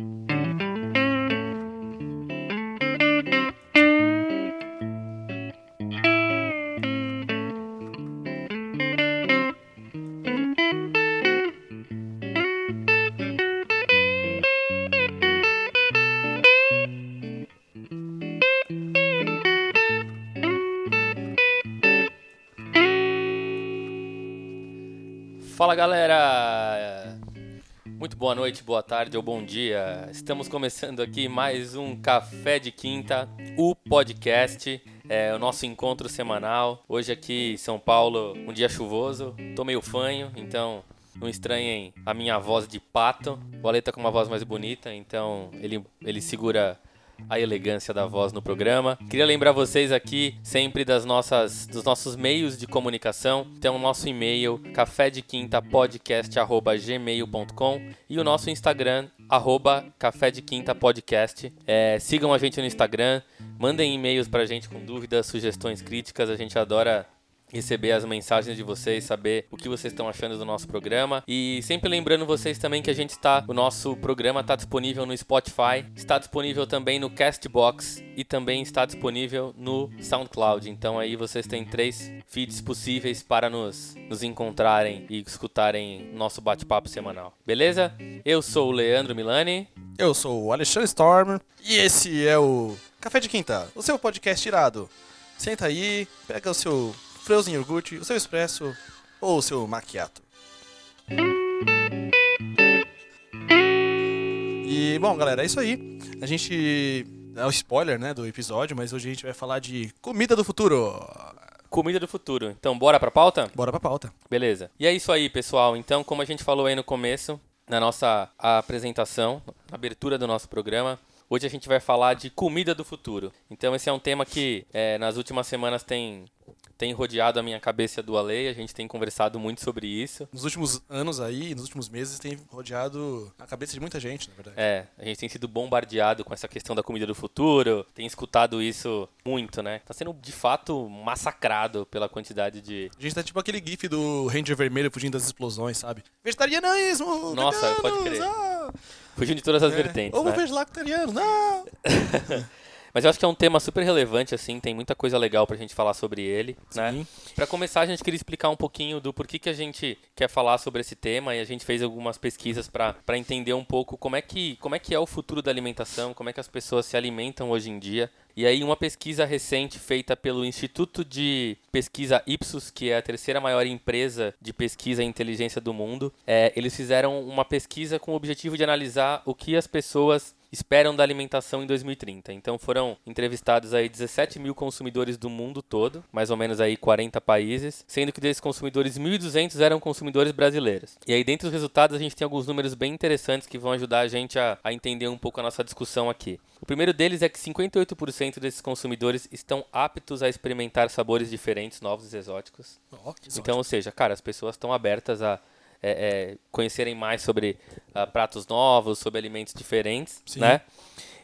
Fala boa noite, boa tarde ou bom dia. Estamos começando aqui mais um Café de Quinta, o podcast, é o nosso encontro semanal. Hoje aqui em São Paulo, um dia chuvoso, tô meio fanho, então não estranhem a minha voz de pato. O Ale tá com uma voz mais bonita, então ele, ele segura a elegância da voz no programa. Queria lembrar vocês aqui sempre das nossas, dos nossos meios de comunicação. Tem o nosso e-mail café de quinta e o nosso Instagram arroba. É, sigam a gente no Instagram, mandem e-mails pra gente com dúvidas, sugestões, críticas. A gente adora receber as mensagens de vocês, saber o que vocês estão achando do nosso programa. E sempre lembrando vocês também que a gente está, o nosso programa está disponível no Spotify, está disponível também no Castbox e também está disponível no SoundCloud. Então aí vocês têm três feeds possíveis para nos, nos encontrarem e escutarem nosso bate-papo semanal. Beleza? Eu sou o Leandro Milani. Eu sou o Alexandre Storm e esse é o Café de Quinta, o seu podcast irado. Senta aí, pega o seu Freuzen iogurte, o seu expresso ou o seu macchiato. E bom, galera, é isso aí. A gente é o spoiler, né, do episódio, mas hoje a gente vai falar de comida do futuro. Comida do futuro. Então, bora pra pauta? Bora pra pauta. Beleza. E é isso aí, pessoal. Então, como a gente falou aí no começo, na nossa apresentação, na abertura do nosso programa, hoje a gente vai falar de comida do futuro. Então, esse é um tema que é, nas últimas semanas tem tem rodeado a minha cabeça do Ale, a gente tem conversado muito sobre isso. Nos últimos anos aí, nos últimos meses, tem rodeado a cabeça de muita gente, na verdade. É, a gente tem sido bombardeado com essa questão da comida do futuro, tem escutado isso muito, né? Tá sendo de fato massacrado pela quantidade de. A gente tá tipo aquele gif do Ranger Vermelho fugindo das explosões, sabe? Vegetarianismo! Nossa, veganos, pode crer. Ah! Fugindo de todas as É. vertentes. Ovo né? vegetariano, não! Mas eu acho que é um tema super relevante, assim, tem muita coisa legal pra gente falar sobre ele, né? Sim. Pra começar, a gente queria explicar um pouquinho do porquê que a gente quer falar sobre esse tema e a gente fez algumas pesquisas pra entender um pouco como é, que, como é que é o futuro da alimentação, como é que as pessoas se alimentam hoje em dia. E aí, uma pesquisa recente feita pelo Instituto de Pesquisa Ipsos, que é a terceira maior empresa de pesquisa e inteligência do mundo, é, eles fizeram uma pesquisa com o objetivo de analisar o que as pessoas esperam da alimentação em 2030. Então foram entrevistados aí 17 mil consumidores do mundo todo, mais ou menos aí 40 países, sendo que desses consumidores 1.200 eram consumidores brasileiros. E aí dentro dos resultados a gente tem alguns números bem interessantes que vão ajudar a gente a, a entender um pouco a nossa discussão aqui. O primeiro deles é que 58% desses consumidores estão aptos a experimentar sabores diferentes, novos e exóticos. Que Então, ou seja, cara, as pessoas estão abertas a é, é, conhecerem mais sobre ah, pratos novos, sobre alimentos diferentes, Sim. né?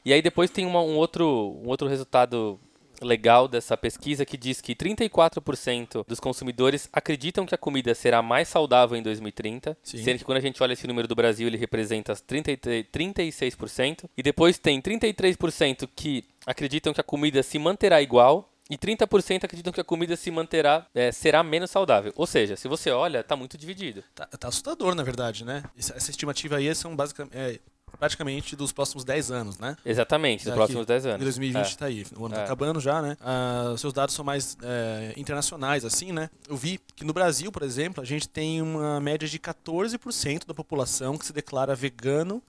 E aí depois tem uma- um, outro, um outro resultado legal dessa pesquisa que diz que 34% dos consumidores acreditam que a comida será mais saudável em 2030, Sim. sendo que quando a gente olha esse número do Brasil, ele representa 33 36%, e depois tem 33% que acreditam que a comida se manterá igual, e 30% acreditam que a comida se manterá, é, será menos saudável. Ou seja, se você olha, tá muito dividido. Tá, tá assustador, na verdade, né? Essa, estimativa aí são basicamente, é, praticamente dos próximos 10 anos, né? Exatamente, Daqui- próximos 10 Em anos. 2020 É. tá aí. O ano É. tá acabando já, né? Ah, os seus dados são mais é, internacionais, assim, né? Eu vi que no Brasil, por exemplo, a gente tem uma média de 14% da população que se declara vegano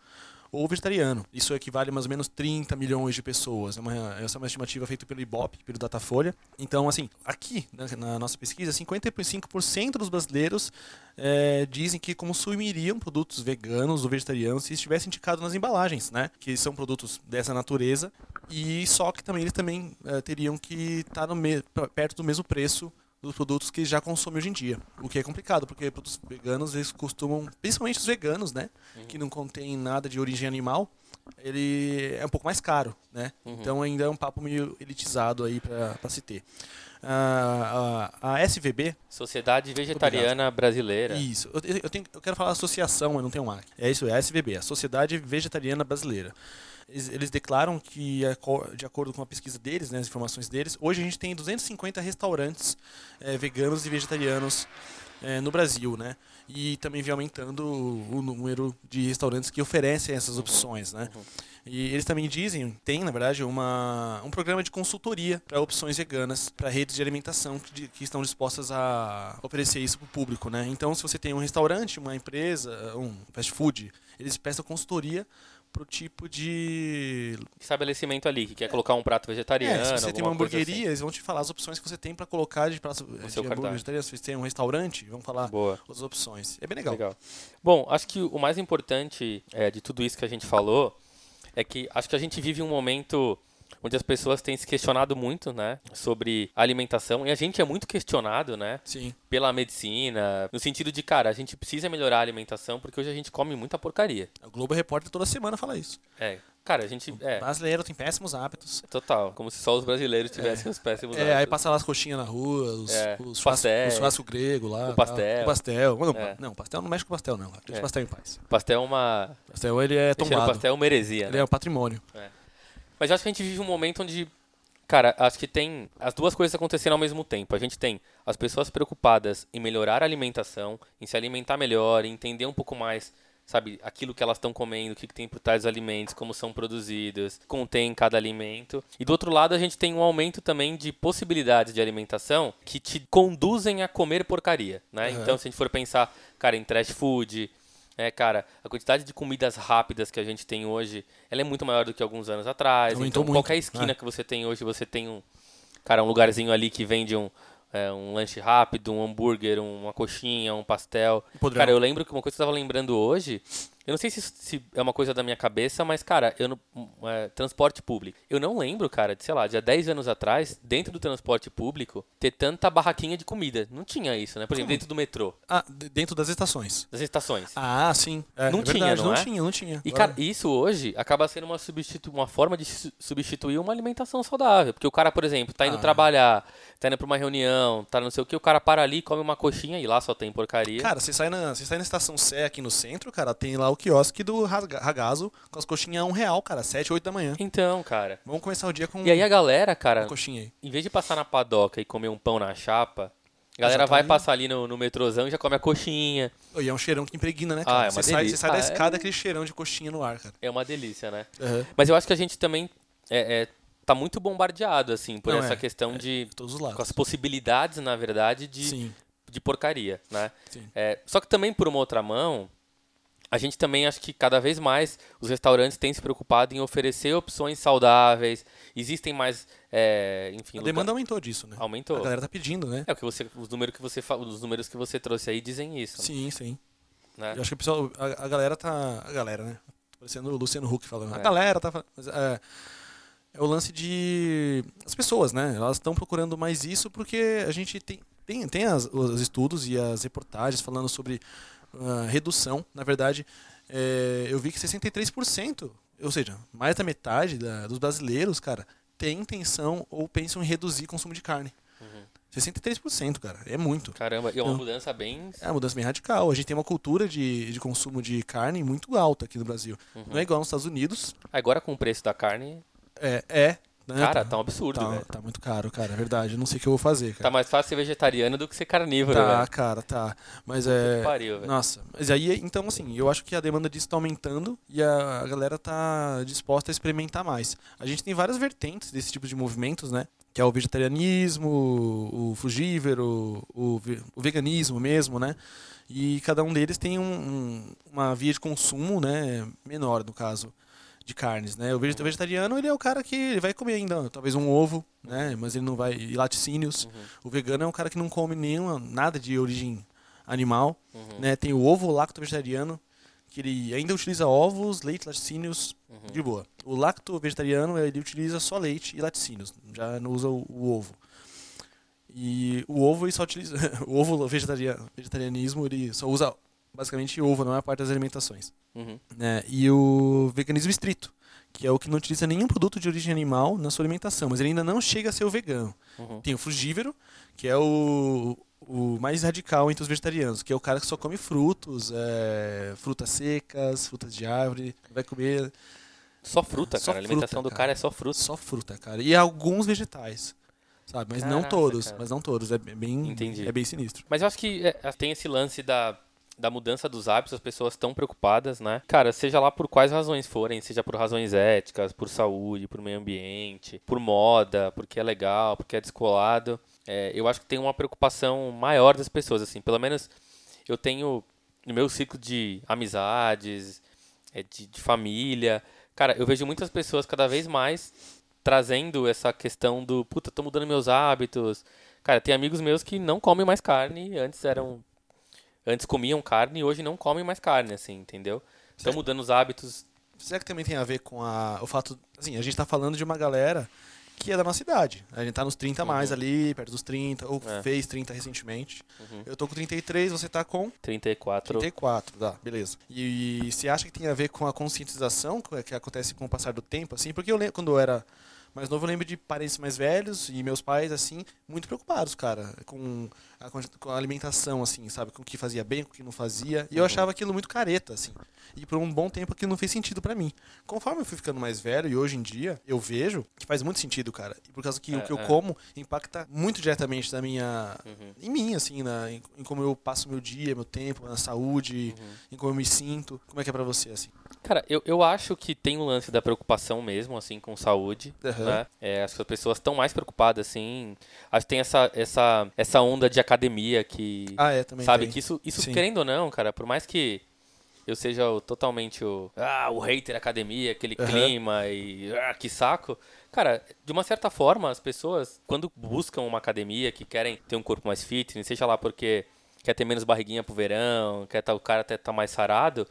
ou vegetariano. Isso equivale a mais ou menos 30 milhões de pessoas. É uma, essa é uma estimativa feita pelo Ibope, pelo Datafolha. Então, assim, aqui né, na nossa pesquisa, 55% dos brasileiros é, dizem que consumiriam produtos veganos ou vegetarianos se estivesse indicado nas embalagens, né? Que são produtos dessa natureza e só que também eles também é, teriam que estar pra- perto do mesmo preço dos produtos que já consome hoje em dia. O que é complicado, porque produtos veganos, eles costumam, principalmente os veganos, né? Uhum. Que não contém nada de origem animal, ele é um pouco mais caro, né? Uhum. Então ainda é um papo meio elitizado aí para se ter. Uh, a, a, SVB. Sociedade Vegetariana Brasileira. Isso. Eu, eu, tenho, eu quero falar associação, mas não tem um A. É isso, é a SVB, a Sociedade Vegetariana Brasileira. Eles, declaram que, de acordo com a pesquisa deles, né, as informações deles, hoje a gente tem 250 restaurantes é, veganos e vegetarianos é, no Brasil, né? E também vem aumentando o, o número de restaurantes que oferecem essas uhum. opções, né? Uhum. E eles também dizem, tem na verdade uma, um programa de consultoria para opções veganas, para redes de alimentação que, que, estão dispostas a oferecer isso para o público, né? Então, se você tem um restaurante, uma empresa, um fast food, eles prestam consultoria pro tipo de estabelecimento ali que quer colocar um prato vegetariano. É, se você tem uma hamburgueria, assim. eles vão te falar as opções que você tem para colocar de prato de hambúrguer vegetariano. Se você tem um restaurante, vão falar Boa. as opções. É bem legal. legal. Bom, acho que o mais importante é, de tudo isso que a gente falou é que acho que a gente vive um momento onde as pessoas têm se questionado muito, né, sobre alimentação e a gente é muito questionado, né, Sim. pela medicina, no sentido de, cara, a gente precisa melhorar a alimentação porque hoje a gente come muita porcaria. O Globo Repórter toda semana fala isso. É. Cara, a gente. É. O brasileiro tem péssimos hábitos. Total. Como se só os brasileiros tivessem é. os péssimos é, hábitos. É, aí passa lá as coxinhas na rua, os, é. os, pastel, os churrasco grego lá. O pastel. O pastel. Não, é. não, pastel não mexe com pastel, não. Deixa o é. pastel em paz. Pastel é uma. Pastel ele é tomado. O pastel é uma heresia. Ele né? é um patrimônio. É. Mas eu acho que a gente vive um momento onde Cara, acho que tem as duas coisas acontecendo ao mesmo tempo. A gente tem as pessoas preocupadas em melhorar a alimentação, em se alimentar melhor, em entender um pouco mais, sabe, aquilo que elas estão comendo, o que, que tem por trás dos alimentos, como são produzidos, contém cada alimento. E do outro lado, a gente tem um aumento também de possibilidades de alimentação que te conduzem a comer porcaria, né? Uhum. Então, se a gente for pensar, cara, em trash food, é, cara, a quantidade de comidas rápidas que a gente tem hoje, ela é muito maior do que alguns anos atrás. Aumentou então, muito, qualquer esquina é. que você tem hoje, você tem um, cara, um lugarzinho ali que vende um, é, um lanche rápido, um hambúrguer, uma coxinha, um pastel. Podrão. Cara, eu lembro que uma coisa que eu estava lembrando hoje eu não sei se, se, é uma coisa da minha cabeça, mas, cara, eu não, é, transporte público. Eu não lembro, cara, de, sei lá, de há 10 anos atrás, dentro do transporte público, ter tanta barraquinha de comida. Não tinha isso, né? Por exemplo, dentro do metrô. Ah, dentro das estações. Das estações. Ah, sim. É, não é tinha, verdade, não, não é? tinha, não tinha. E, cara, isso hoje acaba sendo uma, substitu uma forma de substituir uma alimentação saudável. Porque o cara, por exemplo, tá indo ah. trabalhar, tá indo pra uma reunião, tá não sei o que, o cara para ali, come uma coxinha e lá só tem porcaria. Cara, você sai na, você sai na estação Sé aqui no centro, cara, tem lá o quiosque do ragazo com as coxinhas a um real, cara, 7, 8 da manhã. Então, cara. Vamos começar o dia com E aí a galera, cara, coxinha aí. em vez de passar na padoca e comer um pão na chapa, a galera tá vai ali. passar ali no, no metrôzão e já come a coxinha. E é um cheirão que impregna, né, cara? Ah, é uma você, delícia. sai, você sai ah, da escada é... aquele cheirão de coxinha no ar, cara. É uma delícia, né? Uhum. Mas eu acho que a gente também é, é, tá muito bombardeado, assim, por Não, essa é, questão é, de... Todos os lados. Com as possibilidades, na verdade, de, Sim. de porcaria, né? Sim. É, só que também, por uma outra mão, a gente também acho que cada vez mais os restaurantes têm se preocupado em oferecer opções saudáveis. Existem mais, é, enfim. A demanda aumentou disso, né? Aumentou. A galera tá pedindo, né? É o que você, os números que você, os números que você trouxe aí dizem isso. Sim, né? sim. Né? Eu acho que o pessoal, a, a, galera tá, a galera, né? Parecendo o Luciano Huck falando. É. A galera tá, é, é o lance de as pessoas, né? Elas estão procurando mais isso porque a gente tem tem, tem as, os estudos e as reportagens falando sobre uh, redução. Na verdade, é, eu vi que 63%, ou seja, mais da metade da, dos brasileiros, cara, tem intenção ou pensam em reduzir o consumo de carne. Uhum. 63%, cara, é muito. Caramba, e é uma então, mudança bem. É uma mudança bem radical. A gente tem uma cultura de, de consumo de carne muito alta aqui no Brasil. Uhum. Não é igual nos Estados Unidos. Agora com o preço da carne. É, é né? Cara, tá um absurdo, tá, velho. Tá muito caro, cara. É verdade. Eu não sei o que eu vou fazer, cara. Tá mais fácil ser vegetariano do que ser carnívoro, Tá, velho. cara, tá. Mas é. Pariu, Nossa. Mas aí, então, assim, eu acho que a demanda disso tá aumentando e a, a galera tá disposta a experimentar mais. A gente tem várias vertentes desse tipo de movimentos, né? Que é o vegetarianismo, o frugívoro, o, o veganismo mesmo, né? E cada um deles tem um, um, uma via de consumo, né? Menor, no caso de carnes, né? O vegetariano, ele é o cara que ele vai comer ainda, talvez um ovo, né? Mas ele não vai... E laticínios. Uhum. O vegano é um cara que não come nenhuma, nada de origem animal, uhum. né? Tem o ovo lacto vegetariano, que ele ainda utiliza ovos, leite, laticínios, uhum. de boa. O lacto vegetariano, ele utiliza só leite e laticínios, já não usa o, o ovo. E o ovo ele só utiliza. o ovo vegetaria, vegetarianismo ele só usa basicamente ovo, não é a parte das alimentações. Uhum. Né? E o veganismo estrito, que é o que não utiliza nenhum produto de origem animal na sua alimentação, mas ele ainda não chega a ser o vegano. Uhum. Tem o frugívero, que é o, o mais radical entre os vegetarianos, que é o cara que só come frutos, é, frutas secas, frutas de árvore, vai comer Só fruta, Só cara. A alimentação do cara é só fruta. só fruta, cara. E alguns vegetais, sabe? Mas não Caraca, todos, cara. mas não todos. É bem, Entendi. é bem sinistro. Mas eu acho que é, tem esse lance da, da mudança dos hábitos, as pessoas estão preocupadas, né? Cara, seja lá por quais razões forem, seja por razões éticas, por saúde, por meio ambiente, por moda, porque é legal, porque é descolado. É, eu acho que tem uma preocupação maior das pessoas, assim. Pelo menos eu tenho no meu ciclo de amizades, é, de, de família. Cara, eu vejo muitas pessoas cada vez mais trazendo essa questão do, puta, tô mudando meus hábitos. Cara, tem amigos meus que não comem mais carne, antes eram antes comiam carne e hoje não comem mais carne, assim, entendeu? Estão mudando os hábitos. Será que também tem a ver com a, o fato. Assim, a gente tá falando de uma galera que é da nossa idade. A gente tá nos 30 a mais Uhum. ali, perto dos 30, ou É. fez 30 recentemente. Uhum. Eu tô com 33, você tá com 34. 34, tá, beleza. E, e você acha que tem a ver com a conscientização que, que acontece com o passar do tempo, assim? Porque eu lembro, quando eu era mais novo, eu lembro de parentes mais velhos e meus pais, assim, muito preocupados, cara, com a, com a alimentação, assim, sabe? Com o que fazia bem, com o que não fazia. E eu Uhum. achava aquilo muito careta, assim. E por um bom tempo aquilo não fez sentido pra mim. Conforme eu fui ficando mais velho e hoje em dia, eu vejo que faz muito sentido, cara. E por causa que É, o que eu é. como impacta muito diretamente na minha Uhum. em mim, assim, na, em, em como eu passo meu dia, meu tempo, na saúde, Uhum. em como eu me sinto. Como é que é pra você, assim? Cara, eu, eu acho que tem um lance da preocupação mesmo, assim, com saúde. Aham. Né? É, acho que as pessoas estão mais preocupadas, assim. Acho que tem essa, essa, essa onda de academia que. Ah, é, também sabe, tem. que isso, isso Sim. querendo ou não, cara, por mais que eu seja o- totalmente o. Ah, o hater academia, aquele Aham. clima e. Ah, que saco. Cara, de uma certa forma, as pessoas, quando buscam uma academia, que querem ter um corpo mais fitness, seja lá porque quer ter menos barriguinha pro verão, quer tá, o cara até tá mais sarado,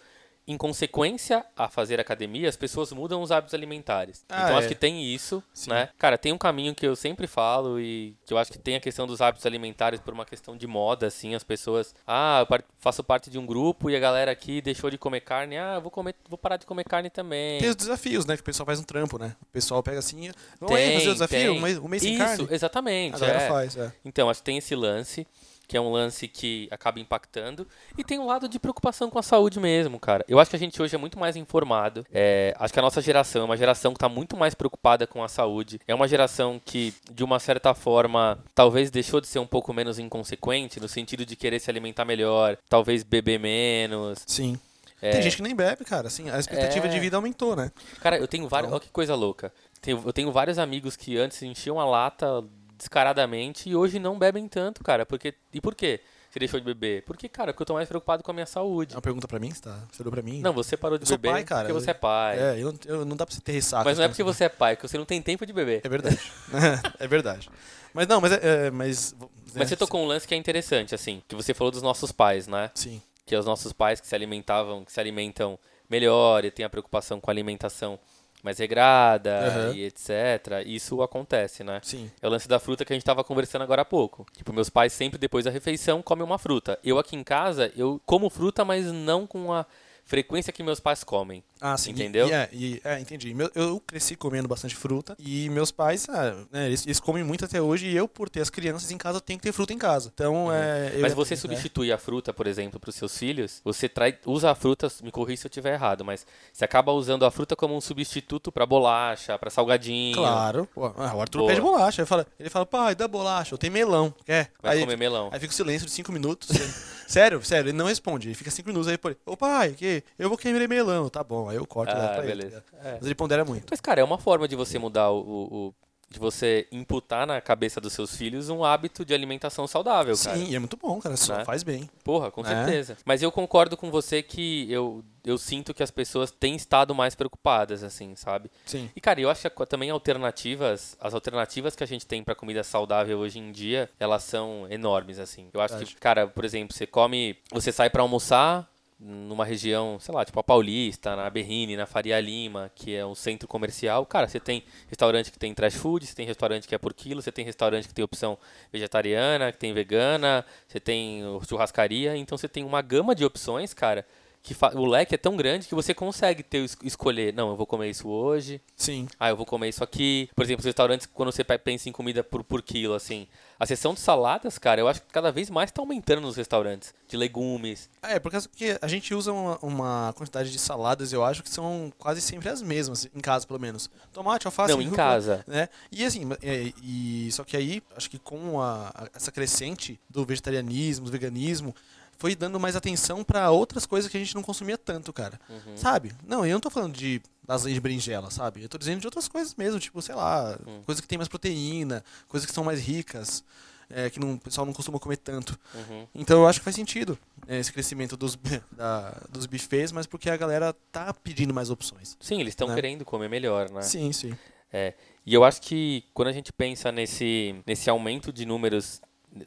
em consequência a fazer academia, as pessoas mudam os hábitos alimentares. Ah, então é. acho que tem isso, Sim. né? Cara, tem um caminho que eu sempre falo e que eu acho que tem a questão dos hábitos alimentares por uma questão de moda, assim, as pessoas, ah, eu faço parte de um grupo e a galera aqui deixou de comer carne, ah, eu vou comer, vou parar de comer carne também. Tem os desafios, né? Que o pessoal faz um trampo, né? O pessoal pega assim, aí Tem, fazer o desafio, tem. um mês, um mês sem Isso, carne. exatamente. A galera é. faz, é. Então, acho que tem esse lance, que é um lance que acaba impactando. E tem um lado de preocupação com a saúde mesmo, cara. Eu acho que a gente hoje é muito mais informado. É, acho que a nossa geração é uma geração que está muito mais preocupada com a saúde. É uma geração que, de uma certa forma, talvez deixou de ser um pouco menos inconsequente, no sentido de querer se alimentar melhor, talvez beber menos. Sim. Tem gente que nem bebe, cara. Assim, a expectativa É. de vida aumentou, né? Cara, eu tenho vários. Então- Olha que coisa louca. Eu tenho vários amigos que antes enchiam a lata descaradamente e hoje não bebem tanto, cara. Porque, e por quê? Você deixou de beber? Porque, cara, porque eu tô mais preocupado com a minha saúde. É uma pergunta pra mim? Você, tá, você olhou pra mim? Não, você parou de Eu beber pai, cara. porque você é pai. É, eu, não- eu- não dá pra você ter ressaca. Mas não é porque você é pai, porque você não tem tempo de beber. É verdade. é verdade. Mas não, mas é. é, mas, Mas você tocou um lance que é interessante, assim, que você falou dos nossos pais, né? Sim. Que é os nossos pais que se alimentavam, que se alimentam melhor e tem a preocupação com a alimentação mais regrada Aham. e etc. Isso acontece, né? Sim. É o lance da fruta que a gente tava conversando agora há pouco. Tipo, meus pais sempre depois da refeição comem uma fruta. Eu aqui em casa, eu como fruta, mas não com a frequência que meus pais comem. Ah, sim. Entendeu? E, é, e- é, entendi. Meu- eu cresci comendo bastante fruta e meus pais, ah, né, eles, eles comem muito até hoje e eu, por ter as crianças em casa, tenho que ter fruta em casa. Então, é... eu- Uhum. Mas você é, substitui a fruta, por exemplo, para os seus filhos, você trai, usa a fruta, me corrija se eu estiver errado, mas você acaba usando a fruta como um substituto para bolacha, para salgadinho. Claro. Pô, ah, o Arthur Boa. pede bolacha. Ele fala, ele fala, pai, dá bolacha, eu tenho melão. Quer? Vai aí, comer melão. aí fica o silêncio de cinco minutos. sério, sério, ele não responde. Ele fica cinco minutos aí, pô, ô pai, que? Eu vou querer melão. Tá bom, aí eu corto Ah, pra ele. beleza. tá ligado? É. Mas ele pondera muito. Mas, cara, é uma forma de você mudar o, o- o- de você imputar na cabeça dos seus filhos um hábito de alimentação saudável, cara. Sim, e é muito bom, cara. Só Né? faz bem. Porra, com É. certeza. Mas eu concordo com você que eu, eu sinto que as pessoas têm estado mais preocupadas, assim, sabe? Sim. E, cara, eu acho que também alternativas, as alternativas que a gente tem pra comida saudável hoje em dia, elas são enormes, assim. Eu acho que, Verdade. cara, por exemplo, você come, você sai pra almoçar, numa região, sei lá, tipo a Paulista, na Berrine, na Faria Lima, que é um centro comercial, cara, você tem restaurante que tem trash food, você tem restaurante que é por quilo, você tem restaurante que tem opção vegetariana, que tem vegana, você tem churrascaria, então você tem uma gama de opções, cara, que o leque é tão grande que você consegue ter escolher, não, eu vou comer isso hoje. Sim. Ah, eu vou comer isso aqui. Por exemplo, os restaurantes, quando você pensa em comida por, por quilo, assim, a seção de saladas, cara, eu acho que cada vez mais está aumentando nos restaurantes. De legumes. É, porque a gente usa uma, uma, quantidade de saladas, eu acho que são quase sempre as mesmas, em casa pelo menos. Tomate, alface, Não, em rúcula, casa. Né? E assim, é, e, só que aí, acho que com a, a, essa crescente do vegetarianismo, do veganismo, foi dando mais atenção para outras coisas que a gente não consumia tanto, cara. Uhum. Sabe? Não, eu não tô falando de lasanha de berinjela, sabe? Eu tô dizendo de outras coisas mesmo, tipo, sei lá, uhum. coisas que tem mais proteína, coisas que são mais ricas, é, que não, o pessoal não costuma comer tanto. Uhum. Então eu acho que faz sentido é, esse crescimento dos, da, dos buffets, mas porque a galera tá pedindo mais opções. Sim, eles estão né? querendo comer melhor, né? Sim, sim. É, e eu acho que quando a gente pensa nesse, nesse aumento de números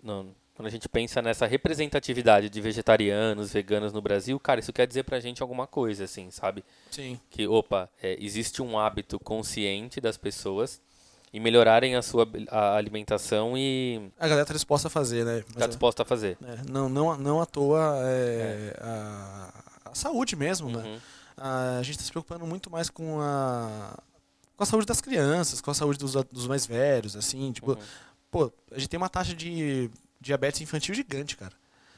no, quando a gente pensa nessa representatividade de vegetarianos, veganos no Brasil, cara, isso quer dizer pra gente alguma coisa, assim, sabe? Sim. Que, opa, é, existe um hábito consciente das pessoas em melhorarem a sua a alimentação e. A galera tá disposta a fazer, né? Mas tá disposta a fazer. É, não, não, não à toa é, é. A, a, saúde mesmo, né? uhum. né? A, a gente está se preocupando muito mais com a, com a saúde das crianças, com a saúde dos, dos mais velhos, assim, tipo. Uhum. Pô, a gente tem uma taxa de diabetes infantil gigante, cara.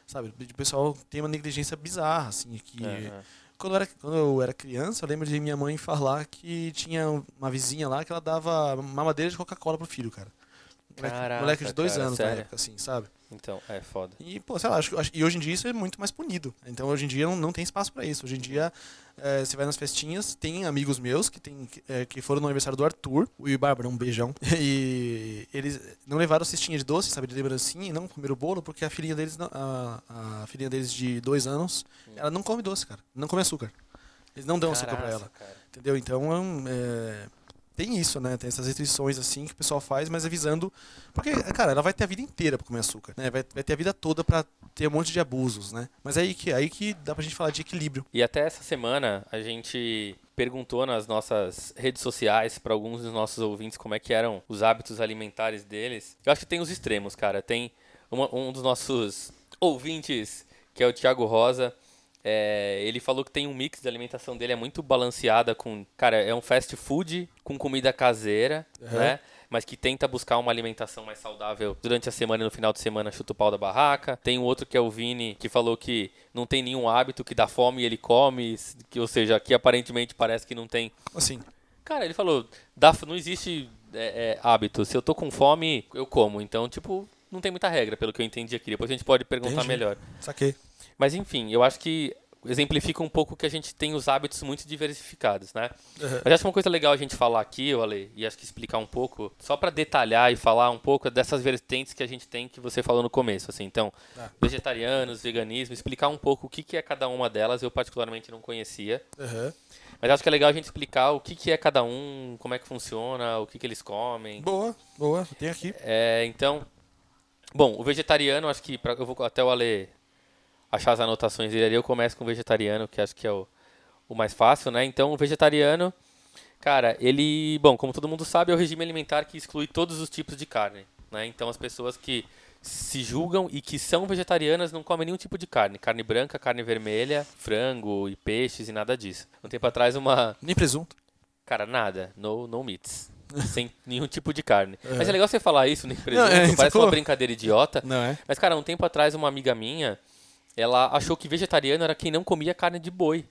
Sabe? O pessoal tem uma negligência bizarra, assim, que... Uhum. Quando eu, era, quando eu era criança, eu lembro de minha mãe falar que tinha uma vizinha lá que ela dava mamadeira de Coca-Cola pro filho, cara. Caraca, moleque de dois cara, anos sério? na época, assim, sabe? Então, é foda. E, pô, sei lá, acho, acho, e hoje em dia isso é muito mais punido. Então, hoje em dia não, não tem espaço para isso. Hoje em dia, é, você vai nas festinhas, tem amigos meus que, tem, é, que foram no aniversário do Arthur, o e Bárbara, um beijão. E eles não levaram cestinha de doce, sabe, de lembrancinha, e não comeram o bolo, porque a filhinha deles, a, a filhinha deles de dois anos, hum. ela não come doce, cara. Não come açúcar. Eles não dão Caraca, açúcar pra ela. Cara. Entendeu? Então, é, tem isso, né? Tem essas restrições assim que o pessoal faz, mas avisando. Porque, cara, ela vai ter a vida inteira pra comer açúcar, né? Vai, vai ter a vida toda pra ter um monte de abusos, né? Mas é aí que, aí que dá pra gente falar de equilíbrio. E até essa semana a gente perguntou nas nossas redes sociais para alguns dos nossos ouvintes como é que eram os hábitos alimentares deles. Eu acho que tem os extremos, cara. Tem uma, um dos nossos ouvintes, que é o Thiago Rosa, é, ele falou que tem um mix de alimentação dele é muito balanceada com, cara, é um fast food com comida caseira, uhum. né? Mas que tenta buscar uma alimentação mais saudável durante a semana e no final de semana chuta o pau da barraca. Tem um outro que é o Vini, que falou que não tem nenhum hábito, que dá fome e ele come, que, ou seja, que aparentemente parece que não tem. Assim. Cara, ele falou, dá, não existe é, é, hábito. Se eu tô com fome, eu como. Então, tipo, não tem muita regra, pelo que eu entendi aqui. Depois a gente pode perguntar Entendi. melhor. Saquei. Mas enfim, eu acho que exemplifica um pouco que a gente tem os hábitos muito diversificados, né? Uhum. Mas acho uma coisa legal a gente falar aqui, Ale, e acho que explicar um pouco, só para detalhar e falar um pouco dessas vertentes que a gente tem que você falou no começo, assim. Então, ah. vegetarianos, veganismo, explicar um pouco o que, que é cada uma delas, eu particularmente não conhecia. Uhum. Mas acho que é legal a gente explicar o que, que é cada um, como é que funciona, o que, que eles comem. Boa, boa, tem aqui. É, então, bom, o vegetariano, acho que pra, eu vou até o Ale achar as anotações dele ali, eu começo com o vegetariano, que acho que é o, o mais fácil, né? Então, o vegetariano, cara, ele, bom, como todo mundo sabe, é o regime alimentar que exclui todos os tipos de carne, né? Então, as pessoas que se julgam e que são vegetarianas não comem nenhum tipo de carne. Carne branca, carne vermelha, frango e peixes e nada disso. Um tempo atrás uma... Nem presunto. Cara, nada. No, no meats. sem nenhum tipo de carne. É. Mas é legal você falar isso, nem presunto. Não, é, parece uma brincadeira idiota. Não é? Mas, cara, um tempo atrás uma amiga minha ela achou que vegetariano era quem não comia carne de boi.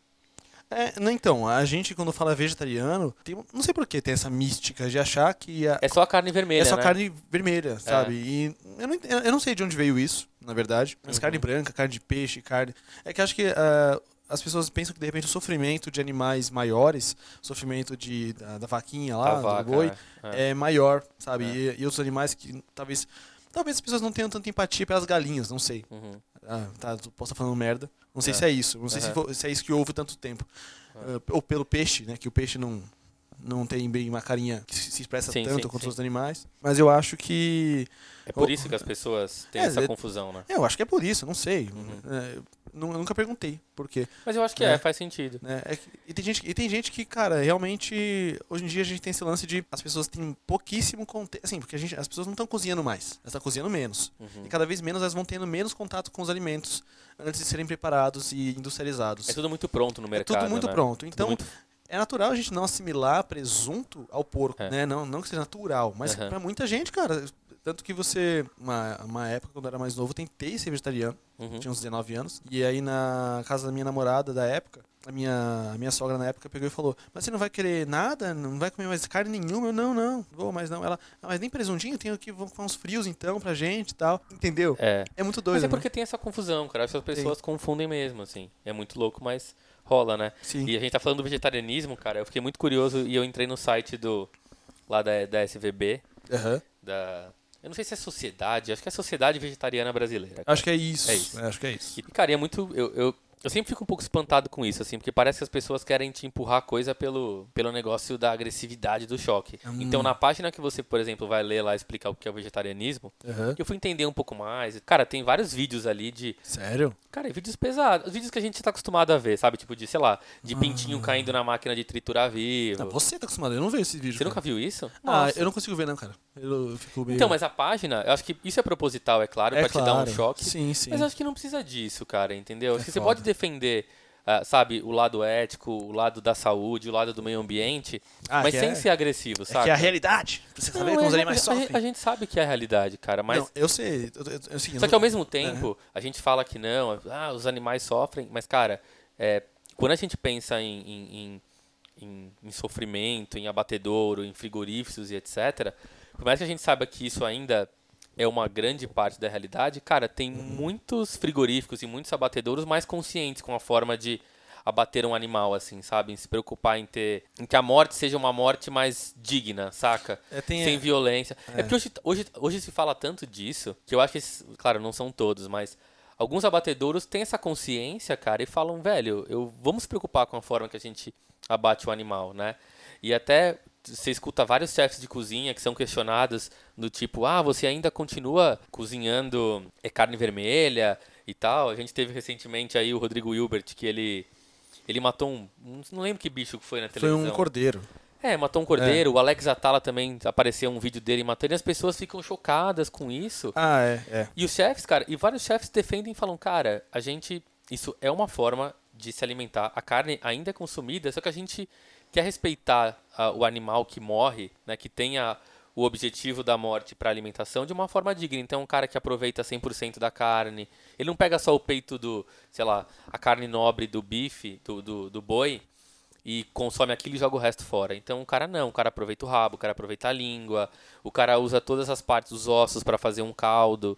É, não, então, a gente quando fala vegetariano, tem, não sei porquê tem essa mística de achar que... A, é só a carne vermelha, É só né? carne vermelha, sabe? É. E eu não, eu não sei de onde veio isso, na verdade. Mas uhum. carne branca, carne de peixe, carne... É que acho que uh, as pessoas pensam que de repente o sofrimento de animais maiores, sofrimento de, da, da vaquinha lá, da vaca, do boi, é, é. é maior, sabe? É. E, e outros animais que talvez... Talvez as pessoas não tenham tanta empatia pelas galinhas, não sei. Uhum. Ah, tá, posso estar falando merda. Não sei é. se é isso. Não sei uhum. se, se, é isso que houve tanto tempo. Uhum. Uh, ou pelo peixe, né? Que o peixe não, não tem bem uma carinha que se expressa sim, tanto sim, quanto sim. os animais. Mas eu acho que. É por isso que as pessoas têm é, essa é, confusão, né? Eu acho que é por isso, não sei. Uhum. É, eu nunca perguntei por quê. Mas eu acho que É. é, faz sentido. né? É que- e, tem gente, e tem gente que, cara, realmente, hoje em dia a gente tem esse lance de as pessoas têm pouquíssimo contato. Assim, porque a gente, as pessoas não estão cozinhando mais, elas estão cozinhando menos. Uhum. E cada vez menos elas vão tendo menos contato com os alimentos antes de serem preparados e industrializados. É tudo muito pronto no É mercado. tudo muito né? pronto. Tudo Então, muito- é natural a gente não assimilar presunto ao porco, É. né? Não, não que seja natural, mas Aham. pra muita gente, cara. Tanto que você, uma, uma época, quando eu era mais novo, eu tentei ser vegetariano, Uhum. tinha uns 19 anos. E aí, na casa da minha namorada da época, a minha, a minha sogra na época pegou e falou: Mas você não vai querer nada? Não vai comer mais carne nenhuma? Eu, não, não, vou mais não. Ela, "Ah, mas nem presuntinho? Tenho aqui, vou com uns frios então pra gente e tal. Entendeu? É. É muito doido. Mas é né? porque tem essa confusão, cara. Acho que as pessoas confundem mesmo, assim. É muito louco, mas rola, né? Sim. E a gente tá falando do vegetarianismo, cara. Eu fiquei muito curioso e eu entrei no site do. lá da, da SVB, Aham. da. Eu não sei se é sociedade, acho que é a Sociedade Vegetariana Brasileira. Acho que é isso. É isso. acho que é isso. E, cara, e é muito. Eu, eu, eu sempre fico um pouco espantado com isso, assim, porque parece que as pessoas querem te empurrar a coisa pelo, pelo negócio da agressividade do choque. Hum. Então, na página que você, por exemplo, vai ler lá explicar o que é o vegetarianismo, Aham. eu fui entender um pouco mais. Cara, tem vários vídeos ali de. Sério? Cara, vídeos pesados. Vídeos que a gente tá acostumado a ver, sabe? Tipo de, sei lá, de pintinho caindo na máquina de triturar vivo. Ah, você tá acostumado, eu não vejo esse vídeo. Você cara. nunca viu isso? Ah, Nossa. eu não consigo ver não, cara. Eu fico meio... Então, mas a página, eu acho que isso é proposital, é claro, é pra te dar um claro. choque. Sim, sim. Mas eu acho que não precisa disso, cara, entendeu? Acho É que você pode defender, ah, sabe, o lado ético, o lado da saúde, o lado do meio ambiente, Ah, mas que sem é- ser agressivo, É sabe? que é a realidade. Pra você saber como os é, animais a, gente- sofrem. a gente sabe que é a realidade, cara, mas... Não, eu sei. eu- eu- assim, eu Só não- que ao mesmo tempo, a gente fala que não, ah, os animais sofrem, mas, cara, é, quando a gente pensa em, em, em, em- em sofrimento, em abatedouro, em frigoríficos e etc., por mais que a gente saiba que isso ainda é uma grande parte da realidade, cara, tem muitos frigoríficos e muitos abatedouros mais conscientes com a forma de abater um animal, assim, sabe? Em se preocupar em ter. em que a morte seja uma morte mais digna, saca? É, tem- Sem violência. É, É. porque hoje, hoje, hoje se fala tanto disso, que eu acho que, esses- claro, não são todos, mas alguns abatedouros têm essa consciência, cara, e falam, velho, eu, vamos se preocupar com a forma que a gente abate o animal, né? E até você escuta vários chefes de cozinha que são questionados do tipo, ah, você ainda continua cozinhando é, carne vermelha e tal. A gente teve recentemente aí o Rodrigo Hilbert, que ele, ele matou um, não lembro que bicho que foi na Foi televisão. um cordeiro. É, matou um cordeiro. O Alex Atala também apareceu um vídeo dele matando e as pessoas ficam chocadas com isso. Ah, é, é. E os chefes, cara, e vários chefes defendem e falam, cara, a gente. Isso é uma forma de se alimentar. A carne ainda é consumida, só que a gente quer respeitar ah, o animal que morre, né? Que tenha o objetivo da morte para alimentação de uma forma digna. Então, um cara que aproveita 100% da carne, ele não pega só o peito do, sei lá, a carne nobre do bife, do, do, do boi, e consome aquilo e joga o resto fora. Então o cara não, o cara aproveita o rabo, o cara aproveita a língua, o cara usa todas as partes dos ossos para fazer um caldo.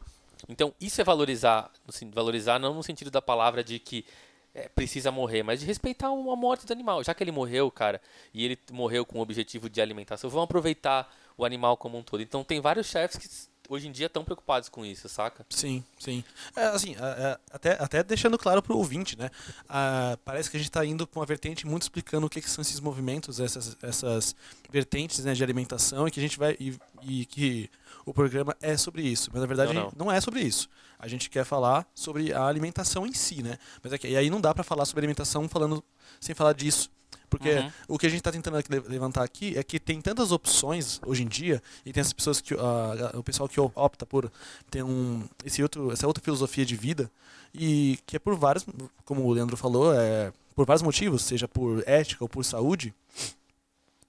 Então isso é valorizar, valorizar não no sentido da palavra de que é, precisa morrer, mas de respeitar a morte do animal. Já que ele morreu, cara, e ele morreu com o objetivo de alimentação, vamos aproveitar o animal como um todo. Então tem vários chefes que hoje em dia estão preocupados com isso, saca? Sim, sim. É, assim, é, é, até, até deixando claro pro ouvinte, né? Ah, parece que a gente está indo para uma vertente muito explicando o que, que são esses movimentos, essas, essas vertentes né, de alimentação, e que a gente vai. E, e que o programa é sobre isso. Mas na verdade Não, gente não é sobre isso. A gente quer falar sobre a alimentação em si, né? Mas é que, e aí não dá para falar sobre alimentação falando sem falar disso. Porque Uhum. o que a gente está tentando levantar aqui é que tem tantas opções hoje em dia e tem as pessoas que ah, o pessoal que opta por ter um esse outro essa outra filosofia de vida e que é por vários como o Leandro falou é por vários motivos seja por ética ou por saúde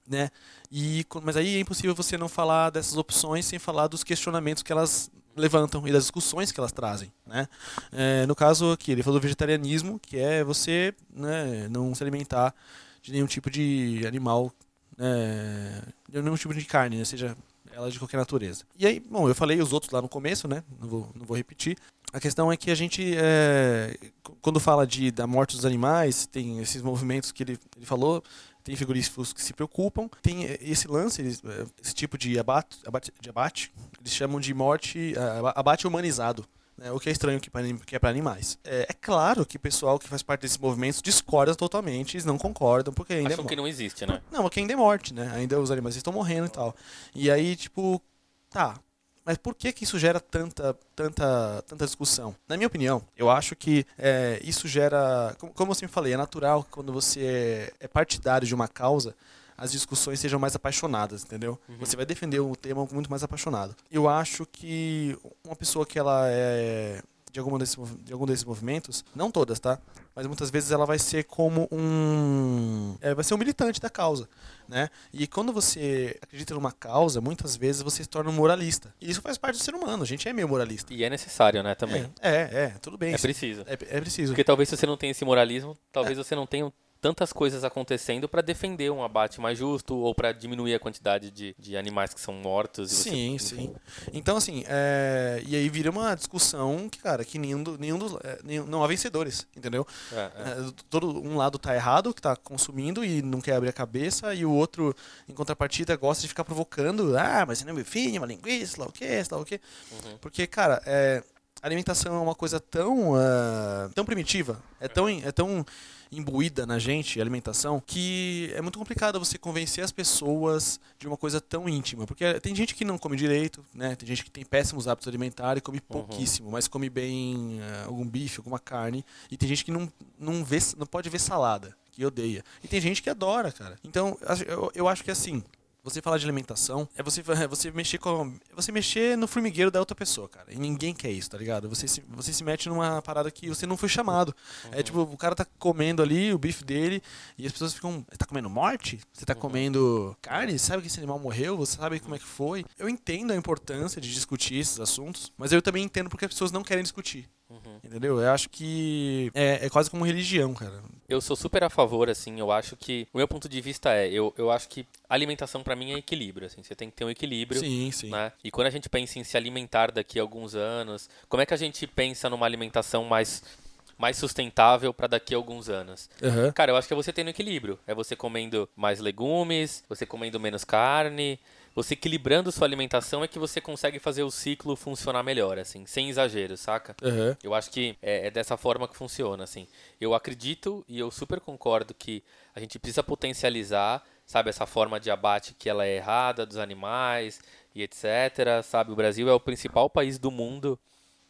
né e mas aí é impossível você não falar dessas opções sem falar dos questionamentos que elas levantam e das discussões que elas trazem né É, no caso aqui ele falou do vegetarianismo que é você né, não se alimentar de nenhum tipo de animal, é, de nenhum tipo de carne, né, seja ela de qualquer natureza. E aí, bom, eu falei os outros lá no começo, né? Não vou, não vou repetir. A questão é que a gente, é, quando fala de, da morte dos animais, tem esses movimentos que ele, ele falou, tem frigoríficos que se preocupam, tem eh, esse lance, eh, esse tipo de abate, abate, de abate, eles chamam de morte, abate humanizado. Né, o que é estranho que, anim- que é para animais. É, é claro que o pessoal que faz parte desses movimentos discorda totalmente, eles não concordam, porque ainda é Acham mo- que não existe, né? não, porque ainda é morte, né? Ainda os animais estão morrendo e tal. E aí, tipo, tá. mas por que, que isso gera tanta, tanta, tanta discussão? Na minha opinião, eu acho que é, isso gera. Como, como eu sempre falei, é natural que quando você é, é partidário de uma causa, as discussões sejam mais apaixonadas, entendeu? Uhum. Você vai defender o tema muito mais apaixonado. Eu acho que uma pessoa que ela é de, alguma desse, de algum desses movimentos, não todas, tá? Mas muitas vezes ela vai ser como um. É, vai ser um militante da causa. Né? E quando você acredita numa causa, muitas vezes você se torna um moralista. E isso faz parte do ser humano, a gente é meio moralista. E é necessário, né, também. É, é, é tudo bem. É preciso. É, é, preciso. Porque talvez se você não tenha esse moralismo, talvez é. você não tenha tantas coisas acontecendo para defender um abate mais justo ou para diminuir a quantidade de, de animais que são mortos. sim, você... sim. Então, assim, é... e aí vira uma discussão que, cara, que nenhum, do, nenhum dos. É, nenhum, não há vencedores, entendeu? É, é. é, todo Um lado tá errado, que tá consumindo e não quer abrir a cabeça, e o outro, em contrapartida, gosta de ficar provocando. Ah, mas você não é meu filho, uma linguiça, lá o quê, lá o quê. Uhum. Porque, cara, é, alimentação é uma coisa tão, uh, tão primitiva, é tão, é tão imbuída na gente, alimentação, que é muito complicado você convencer as pessoas de uma coisa tão íntima. Porque tem gente que não come direito, né? Tem gente que tem péssimos hábitos alimentares e come uhum. pouquíssimo, mas come bem uh, algum bife, alguma carne. E tem gente que não, não, vê, não pode ver salada, que odeia. E tem gente que adora, cara. Então, eu, eu acho que assim você falar de alimentação é você, é você mexer com. É você mexer no formigueiro da outra pessoa, cara. E ninguém quer isso, tá ligado? Você se, você se mete numa parada que você não foi chamado. É uhum. É tipo, o cara tá comendo ali o bife dele e as pessoas ficam. Você tá comendo morte? Você tá uhum. comendo carne? Sabe que esse animal morreu? Você sabe como é que foi? Eu entendo a importância de discutir esses assuntos, mas eu também entendo porque as pessoas não querem discutir. Uhum. Entendeu? Eu acho que é, é quase como religião, cara. Eu sou super a favor, assim, eu acho que. O meu ponto de vista é, eu, eu acho que alimentação para mim é equilíbrio, assim, você tem que ter um equilíbrio. Sim, sim. Né? E quando a gente pensa em se alimentar daqui a alguns anos, como é que a gente pensa numa alimentação mais mais sustentável para daqui a alguns anos. Uhum. Cara, eu acho que é você tendo equilíbrio. É você comendo mais legumes, você comendo menos carne, você equilibrando sua alimentação é que você consegue fazer o ciclo funcionar melhor, assim, sem exagero, saca? Uhum. Eu acho que é, é, dessa forma que funciona, assim. Eu acredito e eu super concordo que a gente precisa potencializar, sabe, essa forma de abate que ela é errada dos animais e etc, sabe? O Brasil é o principal país do mundo